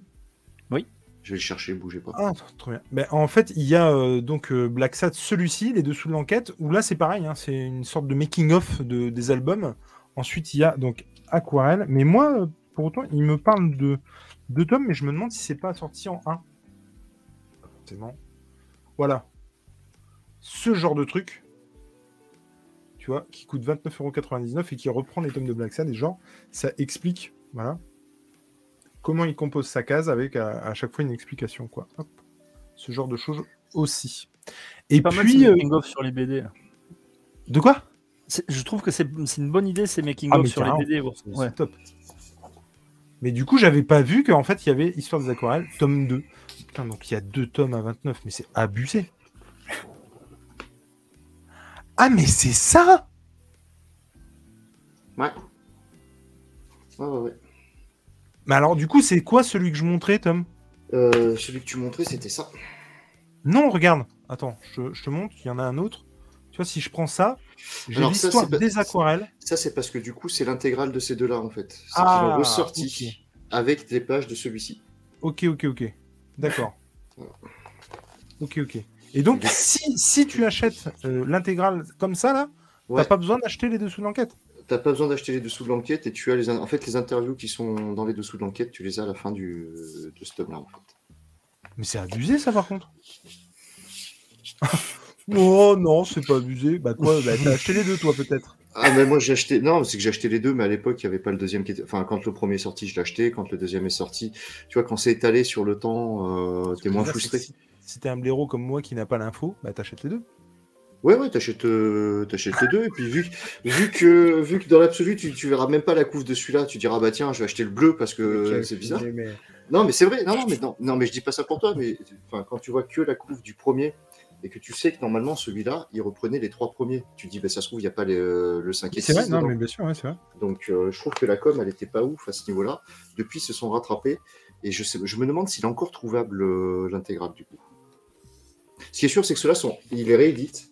Speaker 4: Oui.
Speaker 2: Je vais le chercher, bougez pas.
Speaker 1: Ah, trop bien. Ben, en fait, il y a euh, donc euh, Black Sad, celui-ci, les dessous de l'enquête, où là c'est pareil, hein, c'est une sorte de making-of de, des albums. Ensuite, il y a donc Aquarelle, mais moi, euh, pour autant, il me parle de deux tomes, mais je me demande si c'est pas sorti en un. Forcément. Voilà. Ce genre de truc, tu vois, qui coûte 29,99€ et qui reprend les tomes de Black Sad, et genre, ça explique, voilà, comment il compose sa case avec à, à chaque fois une explication, quoi. Hop. Ce genre de choses aussi. Et
Speaker 4: Pas mal
Speaker 1: puis,
Speaker 4: ces
Speaker 1: euh,
Speaker 4: making-of sur les BD.
Speaker 1: de quoi?
Speaker 4: Je trouve que c'est c'est une bonne idée ces
Speaker 1: Ah,
Speaker 4: making-of
Speaker 1: mais
Speaker 4: sur les. BD. bon, ouais.
Speaker 1: top. Mais du coup, j'avais pas vu qu'en fait, il y avait Histoire des aquarelles, tome 2. Putain, donc il y a deux tomes à 29, mais c'est abusé. Ah, mais c'est ça
Speaker 2: Ouais. Ouais, ouais, ouais.
Speaker 1: Mais alors, du coup, c'est quoi celui que je montrais, Tom?
Speaker 2: Euh, celui que tu montrais, c'était ça.
Speaker 1: Non, regarde. Attends, je, je te montre, il y en a un autre. Tu vois, si je prends ça, j'ai l'histoire des aquarelles.
Speaker 2: Ça, c'est parce que du coup, c'est l'intégrale de ces deux-là, en fait. C'est
Speaker 1: Ah,
Speaker 2: ressorti avec des pages de celui-ci.
Speaker 1: Ok, ok, ok. D'accord.
Speaker 2: Voilà.
Speaker 1: ok, ok. Et donc, si, si tu achètes euh, l'intégrale comme ça, là,
Speaker 2: Ouais.
Speaker 1: t'as pas besoin d'acheter les dessous de
Speaker 2: pas besoin d'acheter les dessous de l'enquête et tu as les. En fait, les interviews qui sont dans les dessous de l'enquête, tu les as à la fin du... de ce tome-là, en fait.
Speaker 1: Mais c'est abusé, ça, par contre. oh non, c'est pas abusé. Bah quoi bah, T'as acheté les deux, toi, peut-être.
Speaker 2: Ah, mais moi, j'ai acheté. Non, c'est que j'ai acheté les deux, mais à l'époque, il n'y avait pas le deuxième qui était. Enfin, quand le premier est sorti, je l'ai acheté. Quand le deuxième est sorti, tu vois, quand c'est étalé sur le temps, euh, t'es moins
Speaker 1: Là,
Speaker 2: frustré.
Speaker 1: si t'es un blaireau comme moi qui n'a pas l'info, bah t'achètes les deux.
Speaker 2: Ouais, ouais, t'achètes, euh, t'achètes les deux. Et puis, vu, que- vu, que, vu que dans l'absolu, tu, tu verras même pas la couve de celui-là, tu diras, bah tiens, je vais acheter le bleu parce que c'est bizarre.
Speaker 1: mais-
Speaker 2: Non, mais c'est vrai. Non, non, mais non, non, mais je dis pas ça pour toi. Mais quand tu vois que la couve du premier et que tu sais que normalement celui-là, il reprenait les trois premiers, tu dis, bah ça se trouve, il n'y a pas les, euh, le 5 et 6.
Speaker 1: C'est vrai, non, mais bien sûr, ouais, c'est vrai.
Speaker 2: Donc, euh, je trouve que la com, elle était pas ouf à ce niveau-là. Depuis, ils se sont rattrapés. Et je, sais, je me demande s'il est encore trouvable euh, l'intégrale du coup. Ce qui est sûr, c'est que ceux-là sont. Il les réédite.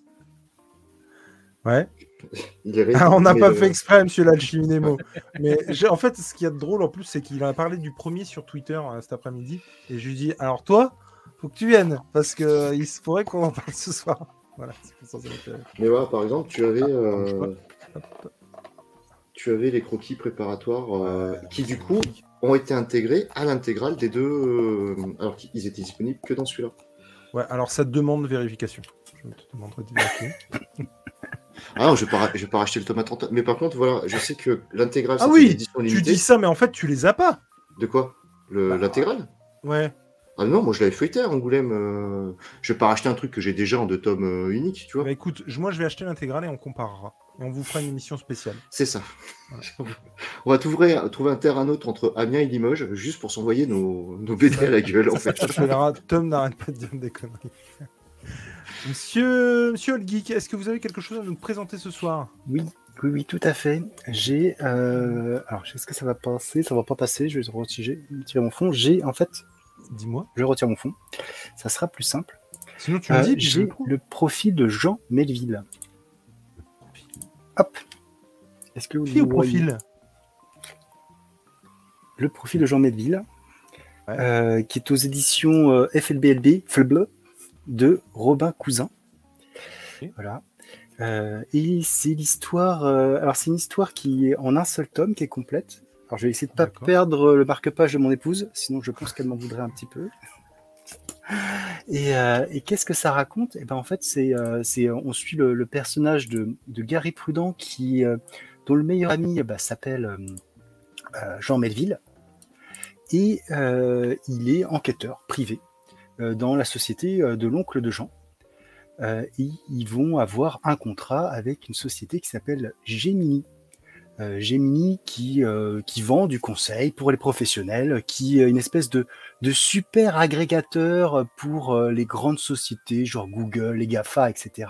Speaker 1: Ouais.
Speaker 2: Il
Speaker 1: Ah, on n'a pas
Speaker 2: euh,
Speaker 1: fait exprès, monsieur l'Alchiminemo. mais en fait, ce qu'il y a de drôle en plus, c'est qu'il a parlé du premier sur Twitter euh, cet après-midi. Et je lui dis Alors, toi, faut que tu viennes. Parce que euh, il se pourrait qu'on en parle ce soir. Voilà, ça ça.
Speaker 2: Mais voilà, par exemple, tu avais. euh.
Speaker 1: Hop.
Speaker 2: tu avais les croquis préparatoires euh, qui, du coup, ont été intégrés à l'intégrale des deux. euh, alors qu'ils étaient disponibles que dans celui-là.
Speaker 1: Ouais, alors ça demande vérification. Je te demanderai de vérifier.
Speaker 2: Ah non, je vais pas, ra- je vais pas racheter le tomate 30. Mais par contre, voilà, je sais que l'intégrale,
Speaker 1: Ah oui, tu dis ça, mais en fait, tu les as pas.
Speaker 2: De quoi?
Speaker 1: Bah,
Speaker 2: L'intégrale?
Speaker 1: Ouais.
Speaker 2: Ah non, moi je l'avais feuilleté à Angoulême. euh, Je vais pas racheter un truc que j'ai déjà en deux tomes euh, uniques, tu vois.
Speaker 1: Bah écoute, moi je vais acheter l'intégrale et on comparera. Et on vous fera une émission spéciale.
Speaker 2: C'est ça. On va trouver, trouver un terrain neutre entre Amiens et Limoges, juste pour s'envoyer nos, nos BD à la gueule, en fait.
Speaker 1: Tom n'arrête pas de dire des conneries. Monsieur, Monsieur Geek, est-ce que vous avez quelque chose à nous présenter ce soir?
Speaker 3: Oui, oui, oui, tout à fait. J'ai. euh, Alors, est-ce que ça va passer? Ça va pas passer. Je vais retirer, retirer mon fond. J'ai, en fait,
Speaker 1: Dis-moi.
Speaker 3: je retire mon fond. Ça sera plus simple.
Speaker 1: Sinon tu me
Speaker 3: Euh,
Speaker 1: dis.
Speaker 3: J'ai
Speaker 1: le
Speaker 3: le profil de Jean Melville. Hop. Est-ce que vous le
Speaker 1: profil?
Speaker 3: Le profil de Jean Melville,
Speaker 1: Ouais.
Speaker 3: euh, qui est aux éditions FLBLB, FLB, de Robin Cousin. Voilà. Euh, et c'est l'histoire. euh, alors, c'est une histoire qui est en un seul tome, qui est complète. Alors, je vais essayer de pas perdre le marque-page de mon épouse, sinon je pense qu'elle m'en voudrait un petit peu. Et, euh, et qu'est-ce que ça raconte? Et ben en fait, c'est, c'est, on suit le, le personnage de, de Gary Prudent qui, dont le meilleur ami bah, s'appelle euh, Jean Melville, et il est enquêteur privé dans la société de l'oncle de Jean. et ils vont avoir un contrat avec une société qui s'appelle Gemini. Gemini qui, qui vend du conseil pour les professionnels, qui est une espèce de, de super agrégateur pour les grandes sociétés, genre Google, les GAFA, etc.,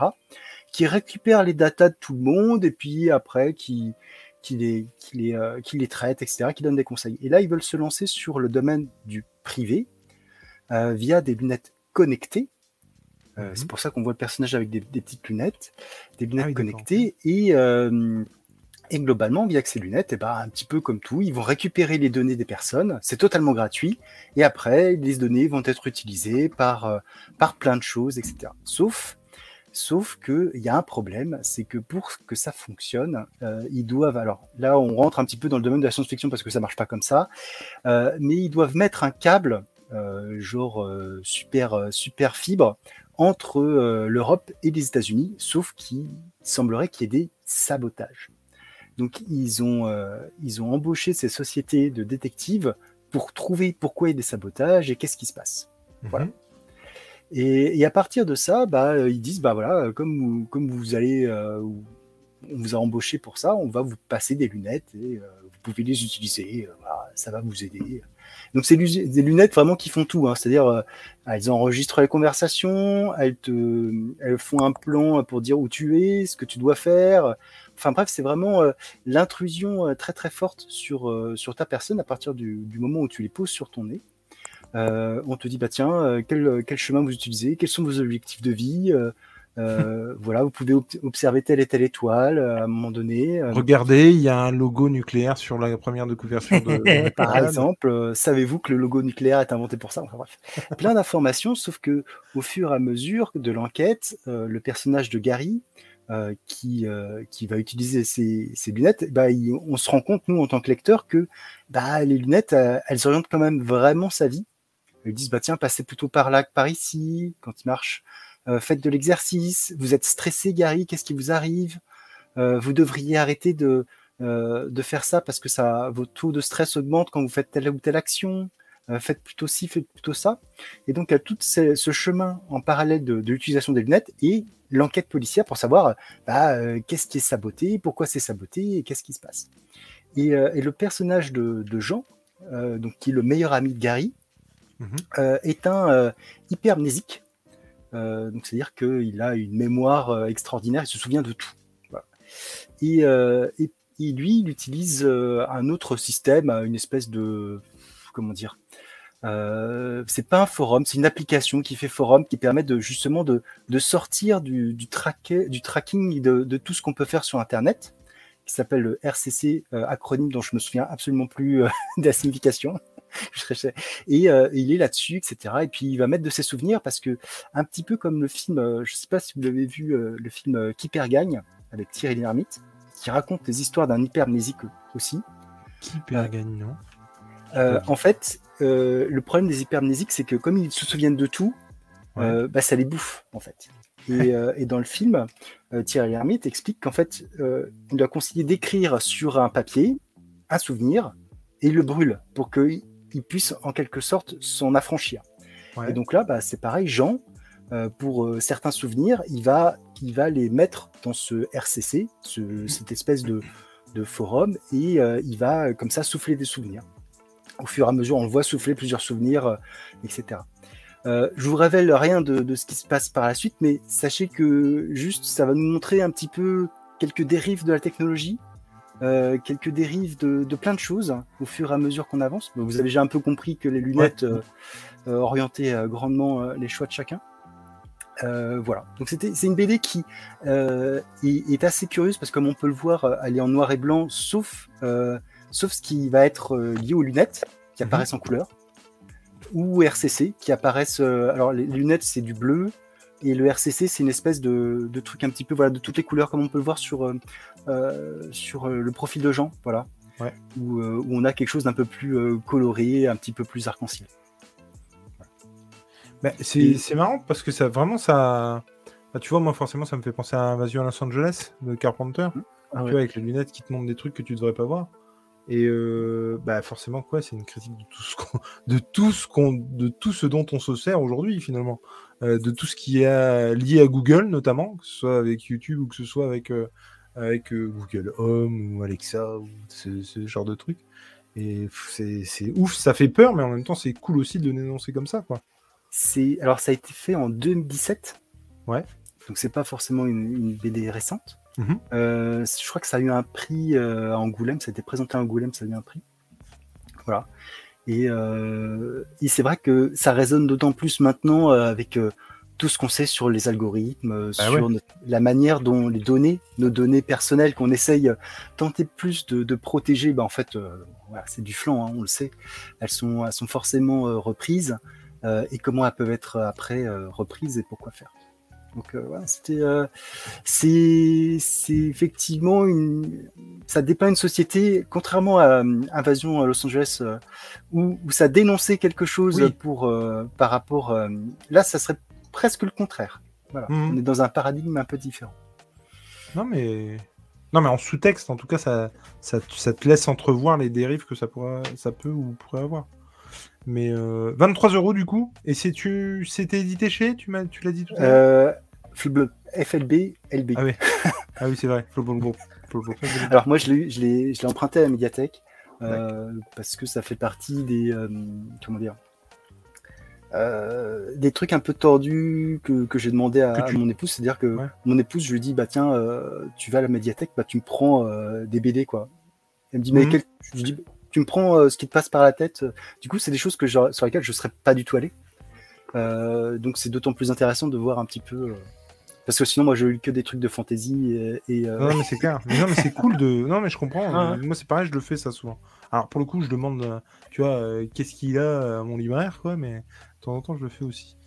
Speaker 3: qui récupère les datas de tout le monde et puis après qui, qui les, qui les, euh, qui les traite, etc., qui donne des conseils. Et là, ils veulent se lancer sur le domaine du privé euh, via des lunettes connectées. Euh, mhm. C'est pour ça qu'on voit le personnage avec des, petites lunettes, des lunettes ah connectées, et, et globalement, via ces lunettes, et eh ben, un petit peu comme tout, ils vont récupérer les données des personnes, c'est totalement gratuit, et après, les données vont être utilisées par, par plein de choses, etc. Sauf Sauf qu'il y a un problème, c'est que pour que ça fonctionne, euh, ils doivent. Alors là, on rentre un petit peu dans le domaine de la science-fiction parce que ça marche pas comme ça, euh, mais ils doivent mettre un câble, euh, genre super super fibre, entre l'Europe et les États-Unis, sauf qu'il semblerait qu'il y ait des sabotages. Donc ils ont ils ont embauché ces sociétés de détectives pour trouver pourquoi il y a des sabotages et qu'est-ce qui se passe. Voilà. Mhm. Et, à partir de ça, bah, euh, ils disent, bah voilà, comme vous, comme vous allez, euh, on vous a embauché pour ça, on va vous passer des lunettes et euh, vous pouvez les utiliser, ça va vous aider. Donc c'est des lunettes vraiment qui font tout, hein. c'est-à-dire elles enregistrent les conversations, elles te, elles font un plan pour dire où tu es, ce que tu dois faire. Enfin bref, c'est vraiment l'intrusion très très forte sur, sur ta personne à partir du, du moment où tu les poses sur ton nez. Euh, on te dit, bah tiens, euh, quel, chemin vous utilisez, quels sont vos objectifs de vie. Euh, voilà, vous pouvez observer telle et telle étoile à un moment donné.
Speaker 5: Regardez, il y a un logo nucléaire sur la première de couverture de.
Speaker 3: Par exemple, savez-vous que le logo nucléaire est inventé pour ça? Enfin bref, plein d'informations, sauf que au fur et à mesure de l'enquête, le personnage de Gary, qui, qui va utiliser ces, lunettes, bah, on se rend compte, nous, en tant que lecteur, que bah, les lunettes, elles orientent quand même vraiment sa vie. Ils disent, bah tiens, passez plutôt par là que par ici, quand il marche. Euh, faites de l'exercice. Vous êtes stressé, Gary, qu'est-ce qui vous arrive? Euh, Vous devriez arrêter de, euh, de faire ça parce que ça, vos taux de stress augmentent quand vous faites telle ou telle action. faites plutôt ci, faites plutôt ça. Et donc, il y a tout ce, chemin en parallèle de, l'utilisation des lunettes et l'enquête policière pour savoir bah, qu'est-ce qui est saboté, pourquoi c'est saboté et qu'est-ce qui se passe. Et, le personnage de, de Jean, donc, qui est le meilleur ami de Gary, Mhm. Euh, est un euh, hypermnésique. Euh, donc c'est-à-dire qu'il a une mémoire extraordinaire, il se souvient de tout. Et, lui, il utilise un autre système, une espèce de comment dire c'est pas un forum, c'est une application qui fait forum, qui permet de justement de, sortir du, tracking de, tout ce qu'on peut faire sur Internet, qui s'appelle le RCC, acronyme dont je me souviens absolument plus de la signification. et euh, il est là-dessus, etc. Et puis il va mettre de ses souvenirs parce que, un petit peu comme le film, euh, je ne sais pas si vous l'avez vu, euh, le film Qui perd gagne avec Thierry Lhermitte, qui raconte les histoires d'un hypermnésique aussi.
Speaker 5: Qui perd gagne, non
Speaker 3: En fait, le problème des hypermnésiques, c'est que comme ils se souviennent de tout, bah, ça les bouffe, en fait. Et, dans le film, Thierry Lhermitte explique qu'en fait, il doit conseiller d'écrire sur un papier un souvenir et il le brûle pour que il puisse en quelque sorte s'en affranchir. Et donc là, bah, c'est pareil, Jean, euh, pour euh, certains souvenirs, il va, il va les mettre dans ce RCC, cette espèce de, forum, et euh, il va comme ça souffler des souvenirs. Au fur et à mesure, on le voit souffler plusieurs souvenirs, etc. je vous révèle rien de, de, ce qui se passe par la suite, mais sachez que juste ça va nous montrer un petit peu quelques dérives de la technologie, euh, quelques dérives de, plein de choses au fur et à mesure qu'on avance. Vous avez déjà un peu compris que les lunettes euh, euh, orientaient grandement les choix de chacun. voilà. Donc c'est une BD qui est, assez curieuse parce que comme on peut le voir, elle est en noir et blanc, sauf, sauf ce qui va être lié aux lunettes qui mhm. apparaissent en couleur ou RCC qui apparaissent. alors les lunettes c'est du bleu, et le RCC, c'est une espèce de, truc un petit peu voilà, de toutes les couleurs, comme on peut le voir sur, euh, sur euh, le profil de Jean, voilà, où, on a quelque chose d'un peu plus coloré, un petit peu plus arc-en-ciel.
Speaker 5: Bah, c'est marrant parce que ça vraiment ça. Bah, tu vois, moi forcément, ça me fait penser à Invasion à Los Angeles de Carpenter. Mmh. Ah tu vois, avec les lunettes qui te montrent des trucs que tu devrais pas voir.
Speaker 1: Et euh, bah forcément, quoi, c'est une critique de tout ce qu'on, de tout ce qu'on, de tout ce dont on se sert aujourd'hui finalement, Euh, de tout ce qui est lié à Google notamment, que ce soit avec YouTube ou que ce soit avec euh, avec euh, Google Home ou Alexa ou ce, ce genre de trucs. Et c'est ouf, ça fait peur, mais en même temps c'est cool aussi de le dénoncer comme ça, quoi.
Speaker 3: Alors ça a été fait en 2017.
Speaker 1: Ouais.
Speaker 3: Donc c'est pas forcément une, une BD récente.
Speaker 1: Mhm.
Speaker 3: Euh, je crois que ça a eu un prix euh, à Angoulême, ça a été présenté à Angoulême, ça a eu un prix. Voilà. Et, euh, et c'est vrai que ça résonne d'autant plus maintenant avec tout ce qu'on sait sur les algorithmes, euh,
Speaker 1: Ah
Speaker 3: sur
Speaker 1: ouais.
Speaker 3: notre- la manière dont les données, nos données personnelles qu'on essaye euh, tenter plus de, de protéger, bah en fait, euh, voilà, c'est du flanc, hein, on le sait. Elles sont, elles sont forcément euh, reprises. et comment elles peuvent être après reprises et pourquoi faire. Donc euh, voilà, c'était, euh, c'est, c'est effectivement une, ça dépeint une société, contrairement à euh, Invasion à Los Angeles, où, où ça dénonçait quelque chose
Speaker 1: Oui.
Speaker 3: pour, par rapport, là, ça serait presque le contraire. Voilà,
Speaker 1: Mhm.
Speaker 3: on est dans un paradigme un peu différent.
Speaker 1: Non mais non mais en sous-texte, en tout cas, ça, ça, ça te laisse entrevoir les dérives que ça pourrait, ça peut ou pourrait avoir. Mais euh, 23 euros du coup. Et c'est tu, c'était édité chez, tu m'as, tu l'as dit tout à l'heure?
Speaker 3: Euh, FLB, FLB, LB.
Speaker 1: Ah oui. Ah oui, c'est vrai.
Speaker 3: Alors moi, je l'ai, je l'ai, je l'ai emprunté à la médiathèque euh, parce que ça fait partie des, euh, comment dire, euh, des trucs un peu tordus que, que j'ai demandé à,
Speaker 1: Que tu-
Speaker 3: à mon épouse. C'est-à-dire que
Speaker 1: Ouais.
Speaker 3: mon épouse, je lui dis, bah tiens, euh, tu vas à la médiathèque, bah tu me prends euh, des BD quoi. Elle me dit, mais
Speaker 1: Mhm.
Speaker 3: quel... je lui dis, tu me prends ce qui te passe par la tête. Du coup, c'est des choses que je- sur lesquelles je serais pas du tout allé. Donc c'est d'autant plus intéressant de voir un petit peu. Parce que sinon, moi, je lis que des trucs de fantasy et, et,
Speaker 1: Non, mais c'est clair. Mais non, mais c'est cool de. Non, mais je comprends.
Speaker 3: Ah
Speaker 1: Moi, c'est pareil, je le fais ça souvent. Alors, pour le coup, je demande, tu vois, qu'est-ce qu'il a à mon libraire, quoi, mais de temps en temps, je le fais aussi.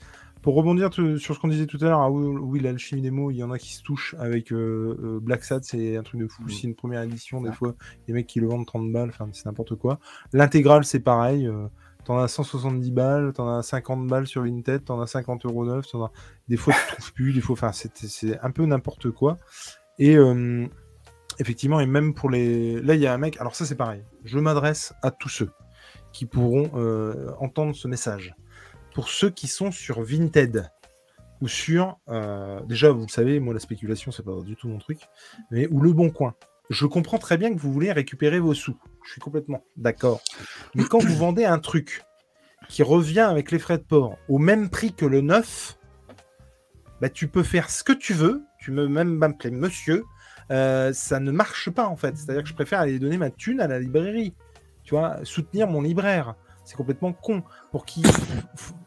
Speaker 1: Pour rebondir sur ce qu'on disait tout à l'heure, ah oui, l'alchimie des mots, il y en a qui se touchent avec euh, euh, Black Sad, c'est un truc de fou.
Speaker 3: Mm.
Speaker 1: C'est une première édition, des fois, les mecs qui le vendent 30 balles, enfin, c'est n'importe quoi. L'intégrale, c'est pareil. euh, T'en as 170 balles, t'en as 50 balles sur Vinted, t'en as 50 euros neuf, t'en as... des fois tu trouves plus, des fois, enfin c'est c'est un peu n'importe quoi. Et euh, effectivement, et même pour les. Là, il y a un mec. Alors, ça, c'est pareil. Je m'adresse à tous ceux qui pourront euh, entendre ce message. Pour ceux qui sont sur Vinted ou sur. euh, Déjà, vous le savez, moi, la spéculation, c'est pas du tout mon truc. Mais ou le bon coin. Je comprends très bien que vous voulez récupérer vos sous. Je suis complètement d'accord. Mais quand vous vendez un truc qui revient avec les frais de port au même prix que le neuf, bah, tu peux faire ce que tu veux. Tu peux même m'appeler monsieur. Euh, ça ne marche pas en fait. C'est-à-dire que je préfère aller donner ma thune à la librairie. Tu vois, soutenir mon libraire. C'est complètement con. Pour qui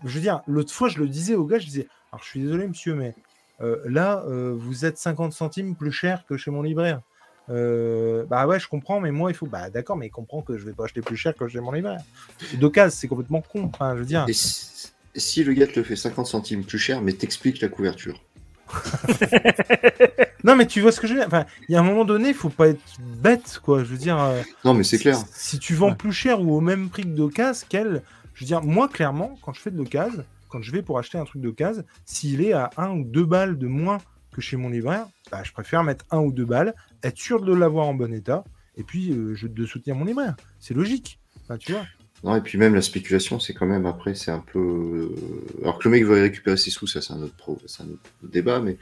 Speaker 1: Je veux dire, l'autre fois, je le disais au gars, je disais Alors, je suis désolé, monsieur, mais euh, là, euh, vous êtes 50 centimes plus cher que chez mon libraire. Euh, bah ouais, je comprends, mais moi, il faut. Bah d'accord, mais il comprend que je vais pas acheter plus cher que chez mon libraire. D'occasion, c'est complètement con. Je veux dire.
Speaker 2: Et si, le gars te le fait 50 centimes plus cher, mais t'expliques la couverture.
Speaker 1: Non, mais tu vois ce que je veux dire. Enfin, il y a un moment donné, il faut pas être bête, quoi. Je veux dire. euh,
Speaker 2: Non, mais c'est clair.
Speaker 1: Si, si tu vends
Speaker 6: Ouais.
Speaker 1: plus cher ou au même prix que d'occasion, quel. Je veux dire, moi, clairement, quand je fais de l'occasion, quand je vais pour acheter un truc d'occasion, s'il est à 1 ou 2 balles de moins que chez mon libraire, bah, je préfère mettre 1 ou 2 balles, être sûr de l'avoir en bon état, et puis euh, je, de soutenir mon libraire. C'est logique. Tu vois.
Speaker 2: Non, et puis même la spéculation, c'est quand même après, c'est un peu. euh, Alors que le mec va récupérer ses sous, ça c'est un autre pro, c'est un autre débat, mais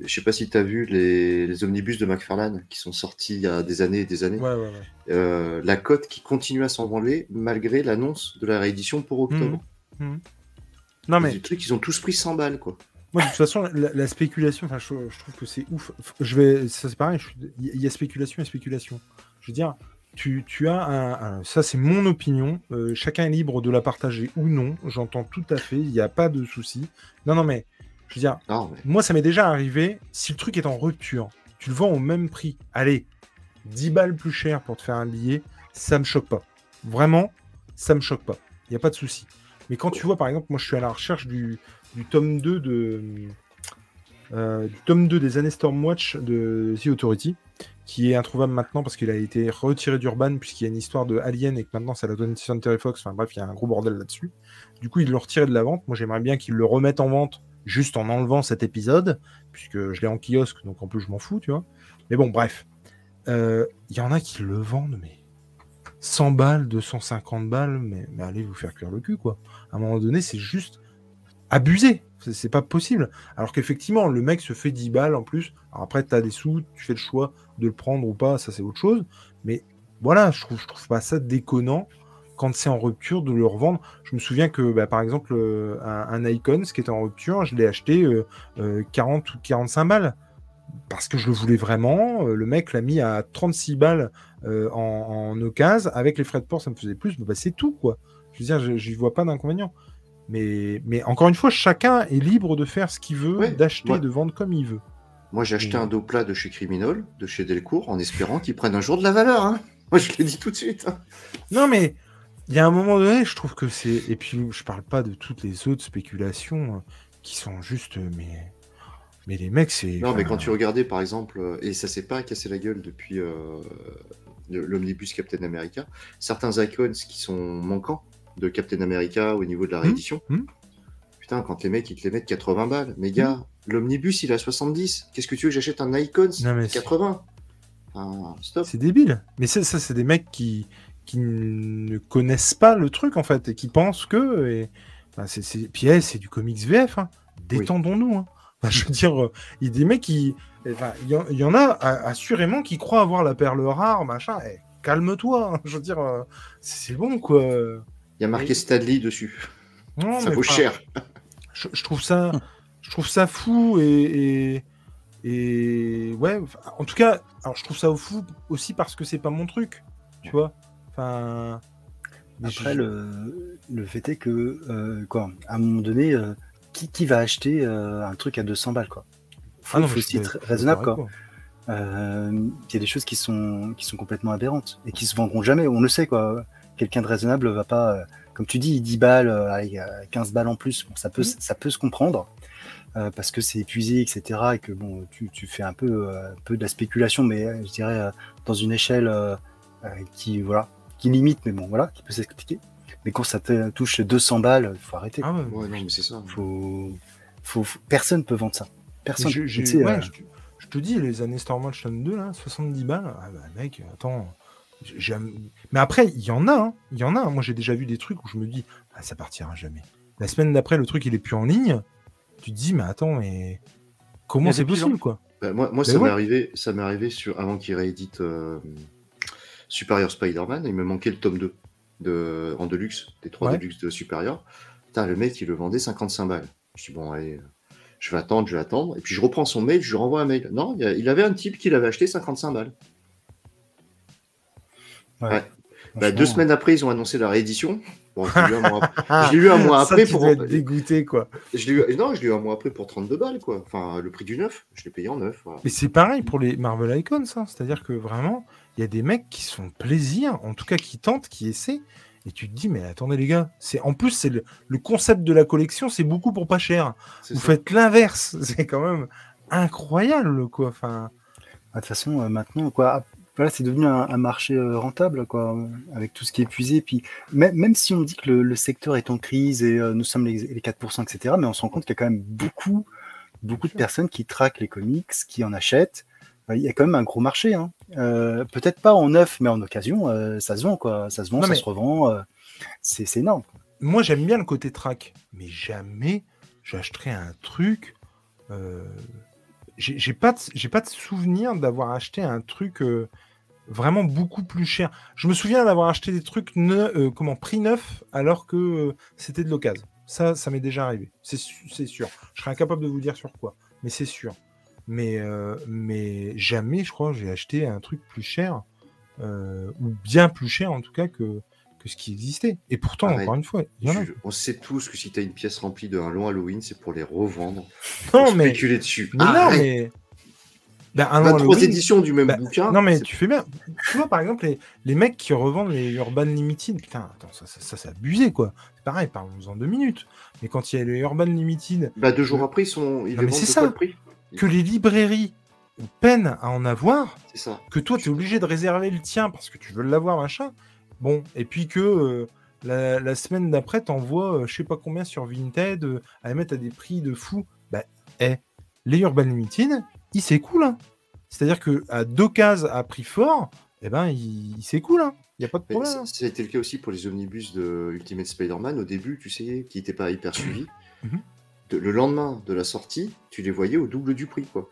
Speaker 2: je sais pas si tu as vu les... les omnibus de McFarlane qui sont sortis il y a des années et des années.
Speaker 1: Ouais, ouais, ouais.
Speaker 2: Euh, la cote qui continue à s'envoler malgré l'annonce de la réédition pour octobre.
Speaker 1: Non,
Speaker 2: Et
Speaker 1: mais
Speaker 2: Du truc, ils ont tous pris 100 balles, quoi.
Speaker 1: Moi, de toute façon, la, la spéculation, je, je trouve que c'est ouf. Je vais, ça c'est pareil. je Il y a spéculation et spéculation. Je veux dire, tu, tu as un, un- ça c'est mon opinion. euh, chacun est libre de la partager ou non. J'entends tout à fait. Il n'y a pas de souci. Non, non, mais je veux dire,
Speaker 2: Non, mais
Speaker 1: moi, ça m'est déjà arrivé. Si le truc est en rupture, tu le vends au même prix. Allez, 10 balles plus cher pour te faire un billet, ça me choque pas. Vraiment, ça me choque pas. Il n'y a pas de souci. Mais quand tu vois, par exemple, moi, je suis à la recherche du, du tome 2 de. euh, du tome 2 des années Stormwatch de The Authority, qui est introuvable maintenant parce qu'il a été retiré d'Urban, puisqu'il y a une histoire de Alien et que maintenant c'est la donation Terry Fox. Enfin bref, il y a un gros bordel là-dessus. Du coup, ils l'ont retiré de la vente. Moi, j'aimerais bien qu'ils le remettent en vente juste en enlevant cet épisode, puisque je l'ai en kiosque, donc en plus, je m'en fous, tu vois. Mais bon, bref. Euh, Il y en a qui le vendent, mais 100 balles, 250 balles, mais, mais allez vous faire cuire le cul, quoi. À un moment donné, c'est juste abusé. C'est- pas possible. Alors qu'effectivement, le mec se fait 10 balles en plus. Après, tu as des sous, tu fais le choix de le prendre ou pas, ça c'est autre chose. Mais voilà, je trouve, trouve pas ça déconnant quand c'est en rupture de le revendre. Je me souviens que, bah, par exemple, euh, un, un Icon, ce qui était en rupture, je l'ai acheté euh, euh, 40 ou 45 balles. Parce que je le voulais vraiment. Euh, le mec l'a mis à 36 balles euh, en, en occasion. Avec les frais de port, ça me faisait plus. Bah, c'est tout, quoi. Je veux dire, j'y vois pas d'inconvénient. Mais, mais encore une fois, chacun est libre de faire ce qu'il veut,
Speaker 2: Ouais,
Speaker 1: d'acheter,
Speaker 2: ouais.
Speaker 1: de vendre comme il veut.
Speaker 2: Moi, j'ai acheté
Speaker 1: Mm.
Speaker 2: un dos plat de chez Criminol, de chez Delcourt, en espérant qu'ils prennent un jour de la valeur. hein. Moi, je l'ai dit tout de suite. hein.
Speaker 1: Non, mais il y a un moment donné, je trouve que c'est. Et puis, je parle pas de toutes les autres spéculations euh, qui sont juste. euh, Mais, mais les mecs, c'est.
Speaker 2: Non, mais quand tu regardais, par exemple, euh, et ça s'est pas cassé la gueule depuis euh, l'omnibus Captain America, certains icons qui sont manquants de Captain America au niveau de la
Speaker 1: Hmm,
Speaker 2: réédition.
Speaker 1: hmm.
Speaker 2: Putain, quand les mecs ils te les mettent 80 balles, mais gars, l'omnibus il a 70. Qu'est-ce que tu veux que j'achète un icon
Speaker 1: Non, mais
Speaker 2: 80 Enfin, Stop.
Speaker 1: C'est débile. Mais ça, ça c'est des mecs qui, qui ne connaissent pas le truc, en fait, et qui pensent que. Et... enfin, c'est. Puis, eh, c'est du comics VF. hein. Détendons-nous. hein. Enfin, je veux dire, euh, il y a des mecs qui. enfin, il y, en- a- assurément qui croient avoir la perle rare, machin. Eh, calme-toi. hein. Je veux dire, euh, c'est bon, quoi.
Speaker 2: Il y a marqué Stanley dessus.
Speaker 1: Non,
Speaker 2: ça
Speaker 1: mais
Speaker 2: vaut cher.
Speaker 1: Je, je trouve ça, je trouve ça fou et, et, et- ouais. En tout cas, alors je trouve ça fou aussi parce que c'est pas mon truc, tu vois. Enfin. mais
Speaker 3: Après,
Speaker 1: je-
Speaker 3: le, le fait est que, euh, quoi, à un moment donné, euh, qui, qui va acheter euh, un truc à 200 balles, quoi? Faut,
Speaker 1: Ah non,
Speaker 3: faut aussi être raisonnable, quoi. Euh, Il y a des choses qui sont, qui sont complètement aberrantes et qui se vendront jamais. On le sait, quoi. Quelqu'un de raisonnable va pas, euh, comme tu dis, 10 balles, euh, allez, euh, 15 balles en plus. Bon, ça peut,
Speaker 1: Mhm.
Speaker 3: ça peut se comprendre. euh, parce que c'est épuisé, etc. Et que bon, tu, tu fais un peu, euh, un peu de la spéculation, mais euh, je dirais euh, dans une échelle euh, euh, qui, voilà, qui limite, mais bon, voilà, qui peut s'expliquer. Mais quand ça te touche 200 balles, il faut arrêter.
Speaker 1: Ah ouais.
Speaker 2: Ouais, non, mais c'est ça.
Speaker 3: Faut, faut, faut- personne peut vendre ça. Personne.
Speaker 1: Je, ouais,
Speaker 3: euh,
Speaker 1: je, te- je te dis, les années Storm Ocean 2, là, 70 balles. Ah bah, mec, attends. Mais après, il y en a. hein, Il y en a. hein. Moi, j'ai déjà vu des trucs où je me dis, ah, ça partira jamais. La semaine d'après, le truc, il est plus en ligne. Tu te dis, mais attends, mais comment c'est possible, quoi?
Speaker 2: Bah, moi, moi
Speaker 1: Ben
Speaker 2: ça m'est arrivé, ça m'est arrivé sur, avant qu'il réédite euh, Superior Spider-Man, il me manquait le tome 2 de, en deluxe, des trois
Speaker 1: Ouais.
Speaker 2: deluxe de Superior. Putain, le mec, il le vendait 55 balles. Je dis, bon, allez, je vais attendre, je vais attendre. Et puis je reprends son mail, je lui renvoie un mail. Non, il, y a- il avait un type qui l'avait acheté 55 balles.
Speaker 3: Ouais.
Speaker 2: Bah, deux semaines après, ils ont annoncé la réédition. Bon, je l'ai eu un mois après. Pour.
Speaker 1: être dégoûté, quoi.
Speaker 2: Je l'ai eu... Non, je l'ai eu un mois après pour 32 balles, quoi. Enfin, le prix du neuf. Je l'ai payé en neuf. Voilà.
Speaker 1: Mais c'est pareil pour les Marvel Icons, hein. c'est-à-dire que vraiment, il y a des mecs qui se font plaisir, en tout cas qui tentent, qui essaient, et tu te dis, mais attendez les gars, c'est en plus c'est le, le concept de la collection, c'est beaucoup pour pas cher. Vous
Speaker 2: ça.
Speaker 1: faites l'inverse, c'est quand même incroyable, quoi. Enfin,
Speaker 3: De toute façon, euh, maintenant, quoi, voilà, c'est devenu un, un marché euh, rentable, quoi, avec tout ce qui est épuisé. Puis, même, même si on dit que le, le secteur est en crise et euh, nous sommes les, les 4%, etc., mais on se rend compte qu'il y a quand même beaucoup, beaucoup de personnes qui traquent les comics, qui en achètent. Il y a quand même un gros marché. Hein. Euh, Peut-être pas en neuf, mais en occasion, euh, ça se vend, quoi. Ça se vend,
Speaker 1: Non,
Speaker 3: ça se revend. c'est énorme.
Speaker 1: moi j'aime bien le côté track, mais jamais j'achèterais un truc. J'ai j'ai pas, de- j'ai pas de souvenir d'avoir acheté un truc euh, vraiment beaucoup plus cher. Je me souviens d'avoir acheté des trucs ne- euh, comment prix neuf alors que euh, c'était de l'occasion. Ça, ça m'est déjà arrivé. C'est sûr. Je serais incapable de vous dire sur quoi, mais c'est sûr. Mais, euh, mais jamais, je crois, j'ai acheté un truc plus cher ou bien plus cher en tout cas que, que ce qui existait. Et pourtant,
Speaker 2: Pareil.
Speaker 1: encore une fois, il y en a.
Speaker 2: Je- on sait tous que si tu as une pièce remplie d'un long Halloween, c'est pour les revendre.
Speaker 1: Non,
Speaker 2: pour
Speaker 1: mais,
Speaker 2: spéculer dessus.
Speaker 1: mais non, mais. Ben, un
Speaker 2: 23
Speaker 1: Halloween-
Speaker 2: éditions du même
Speaker 1: bah,
Speaker 2: bouquin.
Speaker 1: Non, mais tu fais bien. Tu vois, par exemple, les, les mecs qui revendent les Urban Limited, putain, attends, ça, ça, ça, c'est abusé, quoi. C'est pareil, parlons-en deux minutes. Mais quand il y a les Urban Limited,
Speaker 2: Bah, deux jours après, ils, sont... ils
Speaker 1: Non,
Speaker 2: les
Speaker 1: mais c'est ça.
Speaker 2: le prix
Speaker 1: que les librairies peinent à en avoir,
Speaker 2: C'est ça.
Speaker 1: que toi, tu es obligé de réserver le tien parce que tu veux l'avoir, machin. Bon, et puis que euh, la, la semaine d'après, t'envoies euh, je sais pas combien sur Vinted euh, à les mettre à des prix de fou. Bah, eh, les Urban Limited, ils s'écoulent. Hein. C'est-à-dire que à deux cases à prix fort, eh ben, il, il s'écoule. Hein. Il n'y a pas de problème.
Speaker 2: ça,
Speaker 1: hein.
Speaker 2: été le cas aussi pour les omnibus de Ultimate Spider-Man. Au début, tu sais, qui n'étaient pas hyper suivis.
Speaker 1: Mhm.
Speaker 2: De- le lendemain de la sortie, tu les voyais au double du prix. Quoi.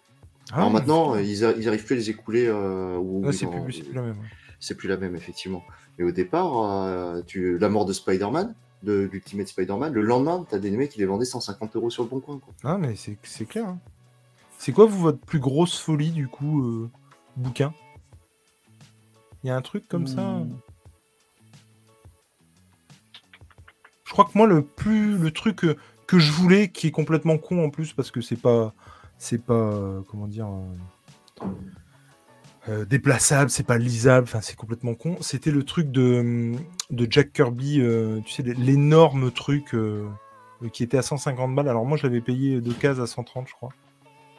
Speaker 1: Ah
Speaker 2: Alors maintenant, ils, a- ils arrivent plus à les écouler. euh,
Speaker 1: c'est plus, la même. ouais.
Speaker 2: c'est plus la même, effectivement. Mais au départ, euh, tu... la mort de Spider-Man, de l'Ultimate Spider-Man, le lendemain, tu as des mecs qui les vendaient 150 euros sur le bon coin. Quoi.
Speaker 1: Ah, mais c'est c'est clair. hein. C'est quoi, vous, votre plus grosse folie, du coup, euh, bouquin? Il y a un truc comme ça
Speaker 4: Hmm.
Speaker 1: Je crois que moi, le plus le truc que, que je voulais, qui est complètement con en plus, parce que c'est pas. C'est pas. euh, comment dire. euh, euh, déplaçable, c'est pas lisable, enfin c'est complètement con. C'était le truc de, de Jack Kirby, euh, tu sais, l'énorme truc euh, euh, qui était à 150 balles. Alors moi, je l'avais payé de cases à 130, je crois.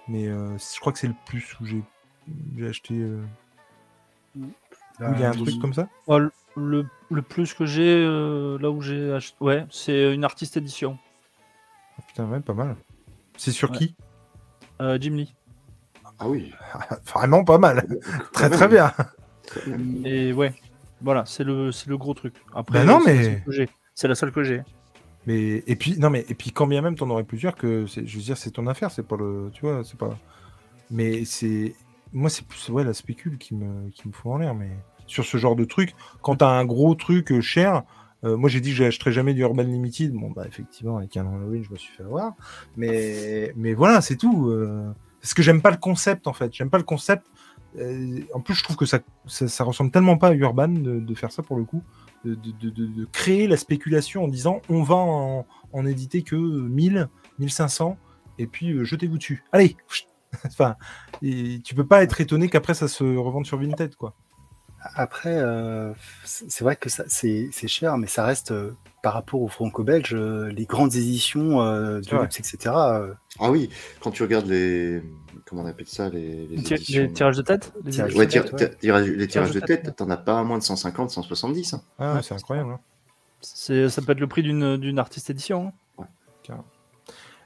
Speaker 1: Mais euh, je crois que c'est le plus où j'ai acheté. euh, il y a un truc comme ça
Speaker 4: Ouais, le, le, le plus que j'ai, euh, là où j'ai acheté, ouais, c'est une artiste édition,
Speaker 1: Ah, Putain, ouais, pas mal. C'est sur
Speaker 4: Ouais.
Speaker 1: qui?
Speaker 4: Euh, Jim Lee.
Speaker 2: Ah oui.
Speaker 1: Vraiment pas mal. très très bien.
Speaker 4: Et ouais, voilà, c'est le, c'est le gros truc. Après,
Speaker 1: Bah non, mais-.
Speaker 4: C'est la seule que j'ai.
Speaker 1: Mais et puis non mais et puis quand bien même t'en aurais plusieurs que je veux dire c'est ton affaire c'est pas le tu vois c'est pas mais c'est moi c'est plus ouais la spécule qui me qui me fout en l'air mais sur ce genre de truc quand t'as un gros truc euh, cher euh, moi j'ai dit que j'achèterais jamais du Urban Limited. Bon bah effectivement avec un Halloween je me suis fait avoir. Mais mais voilà c'est tout euh, parce que j'aime pas le concept en fait. J'aime pas le concept en plus je trouve que ça, ça ça ressemble tellement pas à Urban de, de faire ça pour le coup de, de- de- de- de créer la spéculation en disant on va en, en éditer que 1000, 1500 et puis euh, jetez-vous dessus. Allez Enfin, et tu peux pas être étonné qu'après ça se revende sur Vinted quoi.
Speaker 3: Après, euh, c'est vrai que c'est cher, mais ça reste, euh, par rapport aux franco-belges, euh, les grandes éditions euh, luxe, etc. euh,
Speaker 2: Ah oui, quand tu regardes les. Comment on appelle ça Les, les
Speaker 4: Les, tir-
Speaker 2: éditions.
Speaker 4: les tirages de tête les
Speaker 3: Tirages
Speaker 2: Ouais,
Speaker 3: de
Speaker 2: tira-
Speaker 3: tête, ouais.
Speaker 2: tira- tirages- les tirages de
Speaker 4: de tête,
Speaker 2: tête, t'en as pas moins de 150, 170. hein.
Speaker 1: Ah,
Speaker 4: Ouais.
Speaker 1: c'est incroyable. hein.
Speaker 4: C'est- Ça peut être le prix d'une d'une artiste édition. hein.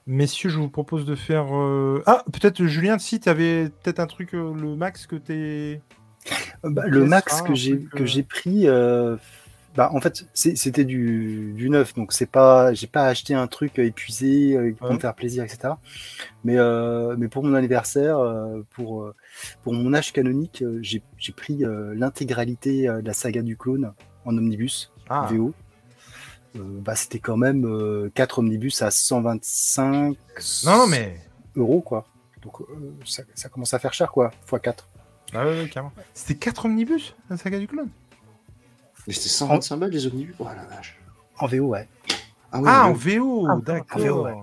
Speaker 1: Messieurs, je vous propose de faire. euh, Ah, peut-être Julien, si tu avais peut-être un truc, euh, le max que t'es.
Speaker 3: Euh, bah, le max que j'ai que
Speaker 1: euh,
Speaker 3: j'ai pris, euh, bah, en fait, c'était du, du neuf, donc c'est pas, j'ai pas acheté un truc euh, épuisé euh, pour
Speaker 1: Ouais.
Speaker 3: me faire plaisir, etc. Mais, euh, mais pour mon anniversaire, pour, pour mon âge canonique, j'ai pris l'intégralité de la saga du clone en omnibus
Speaker 1: Ah,
Speaker 3: VO. Euh, bah, c'était quand même 4 omnibus à 125
Speaker 1: non, mais.
Speaker 3: euros, quoi. Donc ça, ça commence à faire cher, quoi, x 4.
Speaker 1: Ah ouais, ouais, carrément. C'était 4 omnibus, la saga du clone?
Speaker 2: Mais c'était 125 balles les omnibus Oh la vache.
Speaker 3: En VO, ouais.
Speaker 2: oui,
Speaker 1: Ah, en
Speaker 2: oui.
Speaker 1: VO,
Speaker 3: Ah,
Speaker 1: d'accord.
Speaker 3: en VO, ouais.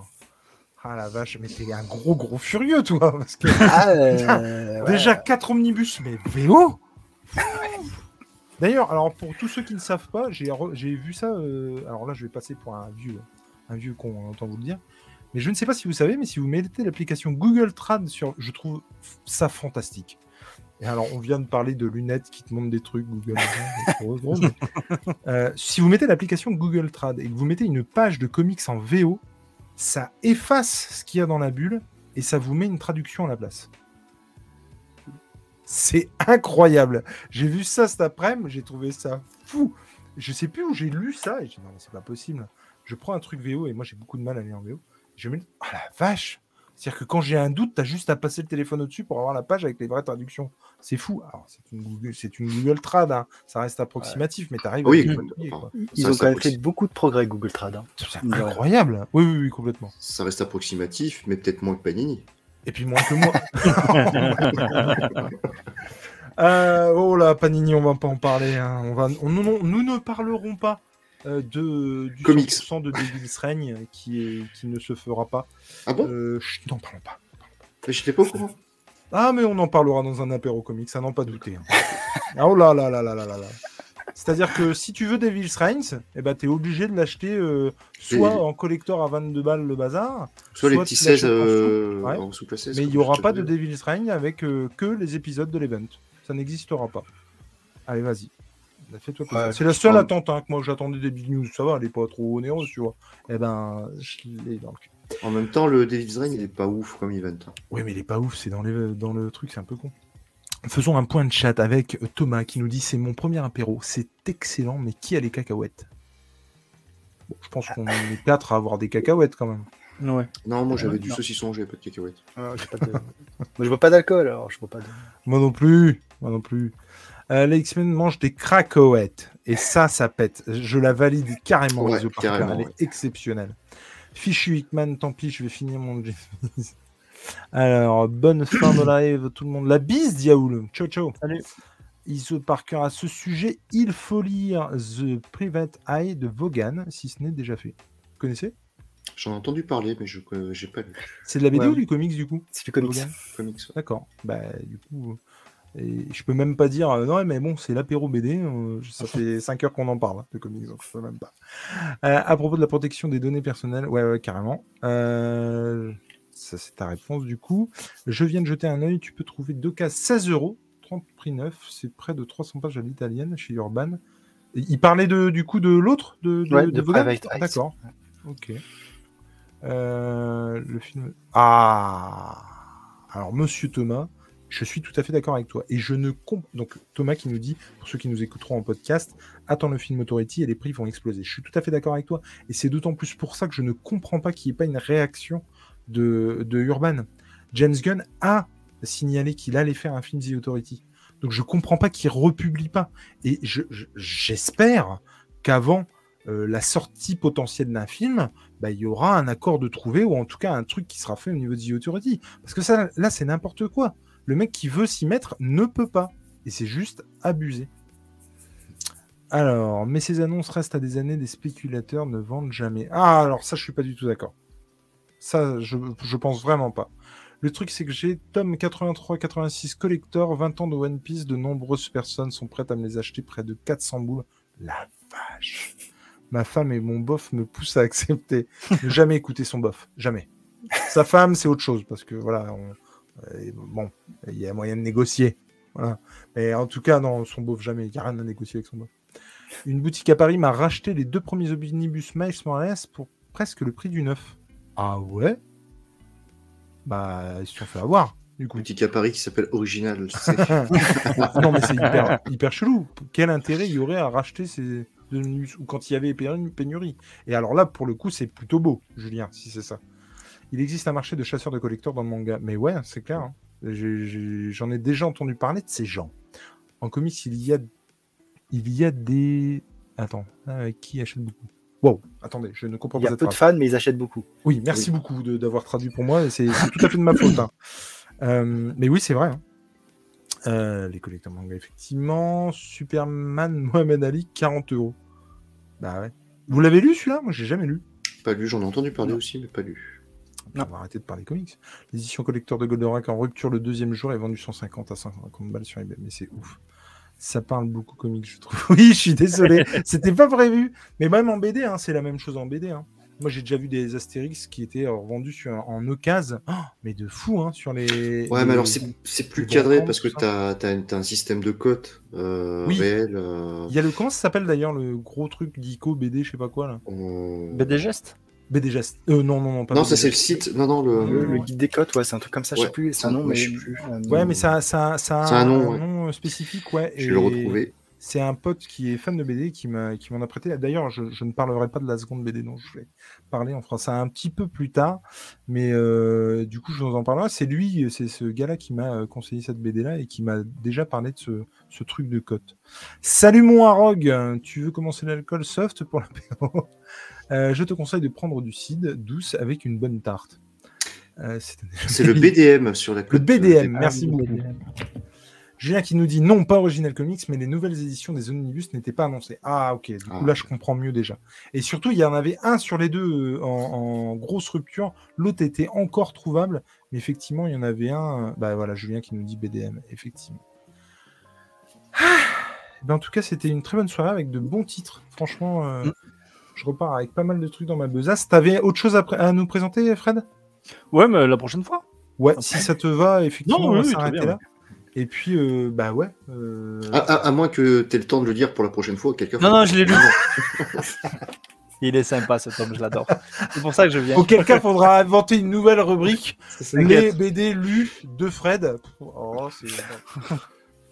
Speaker 1: Ah la vache, mais t'es un gros gros furieux, toi, parce que
Speaker 3: Ah, euh, ouais.
Speaker 1: déjà 4 omnibus, mais VO D'ailleurs, alors pour tous ceux qui ne savent pas, j'ai re- vu ça. euh, alors là, je vais passer pour un vieux, un vieux con, on entend vous le dire. Mais je ne sais pas si vous savez, mais si vous mettez l'application Google Trad sur, je trouve ça fantastique. Et alors, on vient de parler de lunettes qui te montrent des trucs Google. mais- Euh, si vous mettez l'application Google Trad et que vous mettez une page de comics en VO, ça efface ce qu'il y a dans la bulle et ça vous met une traduction à la place. C'est incroyable. J'ai vu ça cet après-midi, j'ai trouvé ça fou. Je sais plus où j'ai lu ça et j'ai dit non mais c'est pas possible. Je prends un truc VO et moi j'ai beaucoup de mal à lire en VO. Je me dis ah la vache. C'est-à-dire que quand j'ai un doute, t'as juste à passer le téléphone au-dessus pour avoir la page avec les vraies traductions. C'est fou. Alors c'est une Google, c'est une Google Trad, hein. ça reste approximatif, mais t'arrives
Speaker 2: Oui,
Speaker 1: à tout quoi.
Speaker 3: Ils
Speaker 2: Ça,
Speaker 3: ont quand même fait beaucoup de progrès, Google Trad. hein.
Speaker 1: C'est incroyable. Oui, oui, oui, complètement.
Speaker 2: Ça reste approximatif, mais peut-être moins que Panini.
Speaker 1: Et puis moins que moi. Euh, oh là, Panini, on va pas en parler. hein. On va, on- non, nous ne parlerons pas de du
Speaker 2: Comics.
Speaker 1: 100% de Devil's Reign qui, est, qui ne se fera pas.
Speaker 2: Ah bon?
Speaker 1: Euh, chut, n'en parlons pas.
Speaker 2: Mais Je n'étais pas au courant.
Speaker 1: Ah, mais on en parlera dans un apéro comics, ça n'en pas douter. hein. Ah, oh là là là là là là là. C'est-à-dire que si tu veux Devil's Reigns, eh ben, tu es obligé de l'acheter euh, soit
Speaker 2: Et-
Speaker 1: en collector à 22 balles le bazar,
Speaker 2: Soit les petits
Speaker 1: tu
Speaker 2: 16
Speaker 1: l'achètes en
Speaker 2: euh,
Speaker 1: ouais.
Speaker 2: 16.
Speaker 1: mais il n'y aura
Speaker 2: je
Speaker 1: pas de. Devil's Reign avec euh, que les épisodes de l'event. Ça n'existera pas. Allez, vas-y.
Speaker 3: Ouais,
Speaker 1: c'est la seule attente hein, que moi j'attendais des big news. Ça va, elle est pas trop onéreuse, tu vois. Eh ben, je l'ai dans le cul.
Speaker 2: En même temps, le Devil's Reign, il est pas ouf comme event. hein.
Speaker 1: Oui, mais il est pas ouf, c'est dans, les, dans le truc, c'est un peu con. Faisons un point de chat avec Thomas qui nous dit c'est mon premier apéro, c'est excellent, mais qui a les cacahuètes? Bon, je pense qu'on est quatre à avoir des cacahuètes quand même.
Speaker 4: Ouais.
Speaker 2: Non, moi j'avais du
Speaker 3: non.
Speaker 2: saucisson, j'avais pas de cacahuètes.
Speaker 3: Ah, j'ai pas de- Moi, je bois pas d'alcool, alors je bois pas de.
Speaker 1: Moi non plus, moi non plus. Euh, les X-Men mangent des cracoettes. Et ça, ça pète. Je la valide carrément,
Speaker 2: Ouais, carrément.
Speaker 1: Elle
Speaker 2: ouais.
Speaker 1: est exceptionnelle. Fichu Hickman, tant pis, je vais finir mon. Alors, bonne fin de live, tout le monde. La bise, Diaoul. Ciao, ciao.
Speaker 4: Salut.
Speaker 1: Iso Parker, à ce sujet, il faut lire The Private Eye de Vaughan, si ce n'est déjà fait. Vous connaissez?
Speaker 2: J'en ai entendu parler, mais je euh, j'ai pas lu.
Speaker 1: C'est de la BD
Speaker 3: Ouais.
Speaker 1: ou du comics, du coup?
Speaker 3: C'est du comics.
Speaker 2: Comics. ouais.
Speaker 1: D'accord. Bah, du coup, euh, et je peux même pas dire euh, non, mais bon, c'est l'apéro BD. euh, ça fait 5 heures qu'on en parle hein, de comics, donc je peux même pas. Euh, à propos de la protection des données personnelles, ouais, ouais, carrément. Euh, ça, c'est ta réponse, du coup. Je viens de jeter un œil. Tu peux trouver deux cas 16 euros, 30 prix neuf. C'est près de 300 pages à l'italienne chez Urban. Et il parlait de, du coup de l'autre de, de,
Speaker 3: Ouais,
Speaker 1: de
Speaker 3: de Eyes.
Speaker 1: D'accord. Ok. Euh, le film. Ah Alors, monsieur Thomas, je suis tout à fait d'accord avec toi. Et je ne comprends. Donc, Thomas qui nous dit, pour ceux qui nous écouteront en podcast, attends le film Authority et les prix vont exploser. Je suis tout à fait d'accord avec toi. Et c'est d'autant plus pour ça que je ne comprends pas qu'il n'y ait pas une réaction de, de Urban. James Gunn a signalé qu'il allait faire un film The Authority. Donc, je comprends pas qu'il republie pas. Et je- je- j'espère qu'avant euh, la sortie potentielle d'un film, bah, il y aura un accord de trouver, ou en tout cas un truc qui sera fait au niveau de The Authority. Parce que ça, là, c'est n'importe quoi. Le mec qui veut s'y mettre ne peut pas. Et c'est juste abusé. Alors, mais ces annonces restent à des années, des spéculateurs ne vendent jamais. Ah, alors ça, je suis pas du tout d'accord. Ça, je, je pense vraiment pas. Le truc, c'est que j'ai tome 83-86 collector, 20 ans de One Piece, de nombreuses personnes sont prêtes à me les acheter près de 400 boules. La vache. Ma femme et mon bof me poussent à accepter. Ne jamais écouter son bof. Jamais. Sa femme, c'est autre chose, parce que voilà, euh, bon, il y a moyen de négocier. Voilà. Mais en tout cas, non, son bof, jamais. Il n'y a rien à négocier avec son bof. Une boutique à Paris m'a racheté les deux premiers omnibus Miles Morales pour presque le prix du neuf. Ah ouais? Bah, ils se sont fait avoir, du coup.
Speaker 2: Boutique à Paris qui s'appelle Original. tu sais.
Speaker 1: non, mais c'est hyper, hyper chelou. Quel intérêt il y aurait à racheter ces omnibus ou quand il y avait pénu- pénurie? Et alors là, pour le coup, c'est plutôt beau, Julien, si c'est ça. Il existe un marché de chasseurs de collecteurs dans le manga. Mais ouais, c'est clair. hein. J'en ai, déjà entendu parler de ces gens. En comics, il y a, il y a des. Attends, euh, qui achète beaucoup? Wow, attendez, je ne comprends
Speaker 3: Il y
Speaker 1: pas
Speaker 3: a peu de fans, mais ils achètent beaucoup.
Speaker 1: Oui, merci beaucoup de- d'avoir traduit pour moi. c'est tout à fait de ma faute. hein. Euh, mais oui, c'est vrai. hein. Euh, les collecteurs manga, effectivement. Superman Mohamed Ali, 40 euros. Bah ouais. Vous l'avez lu celui-là? Moi, j'ai jamais lu.
Speaker 2: pas lu, j'en ai entendu parler aussi, mais pas lu.
Speaker 1: On va arrêter de parler comics. L'édition collector de Goldorak en rupture le deuxième jour est vendue 150 à 150 balles sur eBay. Mais c'est ouf. Ça parle beaucoup comics, je trouve. Oui, je suis désolé. C'était pas prévu. Mais même en BD, hein, c'est la même chose en BD. hein. Moi, j'ai déjà vu des Astérix qui étaient euh, vendus sur, en occasion. Oh, mais de fou, hein, sur les.
Speaker 2: Ouais,
Speaker 1: les-
Speaker 2: mais alors c'est plus cadré parce que as, un système de cotes euh,
Speaker 1: Oui.
Speaker 2: réel. euh,
Speaker 1: Il y a le. Comment ça s'appelle d'ailleurs le gros truc Geeko BD, je sais pas quoi là?
Speaker 2: Euh,
Speaker 4: BD Geste?
Speaker 1: Euh, non, non, non, pas
Speaker 2: Non, ça c'est le site. Non, non, le.
Speaker 3: Le, le guide des cotes, ouais, c'est un truc comme ça, je sais
Speaker 2: Ouais,
Speaker 3: plus son
Speaker 2: ça,
Speaker 3: nom,
Speaker 2: ouais,
Speaker 3: mais.
Speaker 2: je sais plus.
Speaker 3: euh,
Speaker 1: Ouais, mais ça, ça, ça a
Speaker 2: C'est un nom,
Speaker 1: un
Speaker 2: ouais.
Speaker 1: nom spécifique, ouais.
Speaker 2: Je vais le
Speaker 1: et-
Speaker 2: retrouver.
Speaker 1: C'est un pote qui est fan de BD qui m'a qui m'en a prêté. D'ailleurs, je, je ne parlerai pas de la seconde BD dont je vais parler. On fera ça un petit peu plus tard, mais euh, du coup, je vous en parlerai. C'est lui, c'est ce gars-là qui m'a conseillé cette BD-là et qui m'a déjà parlé de ce, ce truc de cote. Salut mon Arog, tu veux commencer l'alcool soft pour l'apéro? Euh, Je te conseille de prendre du cidre douce avec une bonne tarte. Euh, c'est
Speaker 2: le BDM sur la
Speaker 1: Le. BDM,
Speaker 2: euh,
Speaker 1: merci beaucoup. Julien qui nous dit non, pas Original Comics, mais les nouvelles éditions des Omnibus n'étaient pas annoncées. Ah, ok, du coup
Speaker 2: Ah.
Speaker 1: là je comprends mieux déjà. Et surtout, il y en avait un sur les deux en, en grosse rupture, l'autre était encore trouvable, mais effectivement, il y en avait un. Bah voilà, Julien qui nous dit BDM, effectivement. Ah ben, en tout cas, c'était une très bonne soirée avec de bons titres. Franchement, euh,
Speaker 3: Mm.
Speaker 1: Je repars avec pas mal de trucs dans ma besace. T'avais autre chose à, à nous présenter, Fred?
Speaker 4: Ouais, mais la prochaine fois.
Speaker 1: Ouais, si ça te va, effectivement,
Speaker 4: Non,
Speaker 1: on va
Speaker 4: oui, oui,
Speaker 1: s'arrêter
Speaker 4: très bien,
Speaker 1: là. Et puis, euh, bah ouais. euh,
Speaker 2: À, à- à moins que tu aies le temps de le dire pour la prochaine fois, quelqu'un.
Speaker 4: Non, non, je l'ai lu. Il est sympa ce tome, je l'adore. C'est pour ça que je viens.
Speaker 1: Auquel cas, faudra inventer une nouvelle rubrique les. BD lus de Fred. Oh, c'est-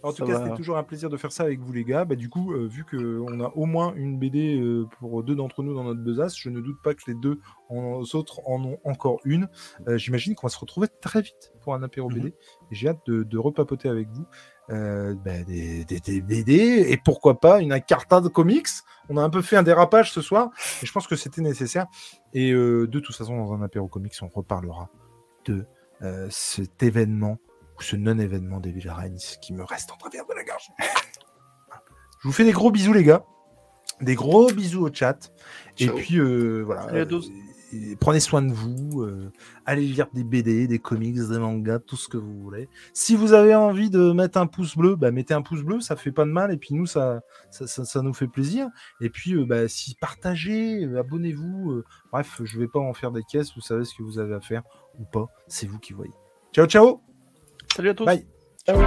Speaker 1: en tout
Speaker 4: Ça
Speaker 1: cas, c'était toujours un plaisir de faire ça avec vous, les gars. Bah, du coup, euh, vu qu'on a au moins une BD euh, pour deux d'entre nous dans notre besace, je ne doute pas que les deux en- autres en ont encore une. Euh, J'imagine qu'on va se retrouver très vite pour un apéro BD. Et j'ai hâte de, de repapoter avec vous euh, bah, des, des- des BD et pourquoi pas une carta de comics. On a un peu fait un dérapage ce soir, et je pense que c'était nécessaire. Et de toute façon, dans un apéro comics, on reparlera de cet événement ou ce non-événement des Reigns qui me reste en travers de la gorge. Je vous fais des gros bisous, les gars. Des gros bisous au chat. Et puis, euh, voilà. Et prenez soin de vous. euh, allez lire des BD, des comics, des mangas, tout ce que vous voulez. Si vous avez envie de mettre un pouce bleu, bah, mettez un pouce bleu, ça fait pas de mal. Et puis nous, ça, ça, ça, ça nous fait plaisir. Et puis, euh, bah, si partagez, abonnez-vous. bref, je vais pas en faire des caisses. Vous savez ce que vous avez à faire ou pas. C'est vous qui voyez. Ciao, ciao.
Speaker 4: Salut à tous.
Speaker 1: Bye.
Speaker 7: Ciao.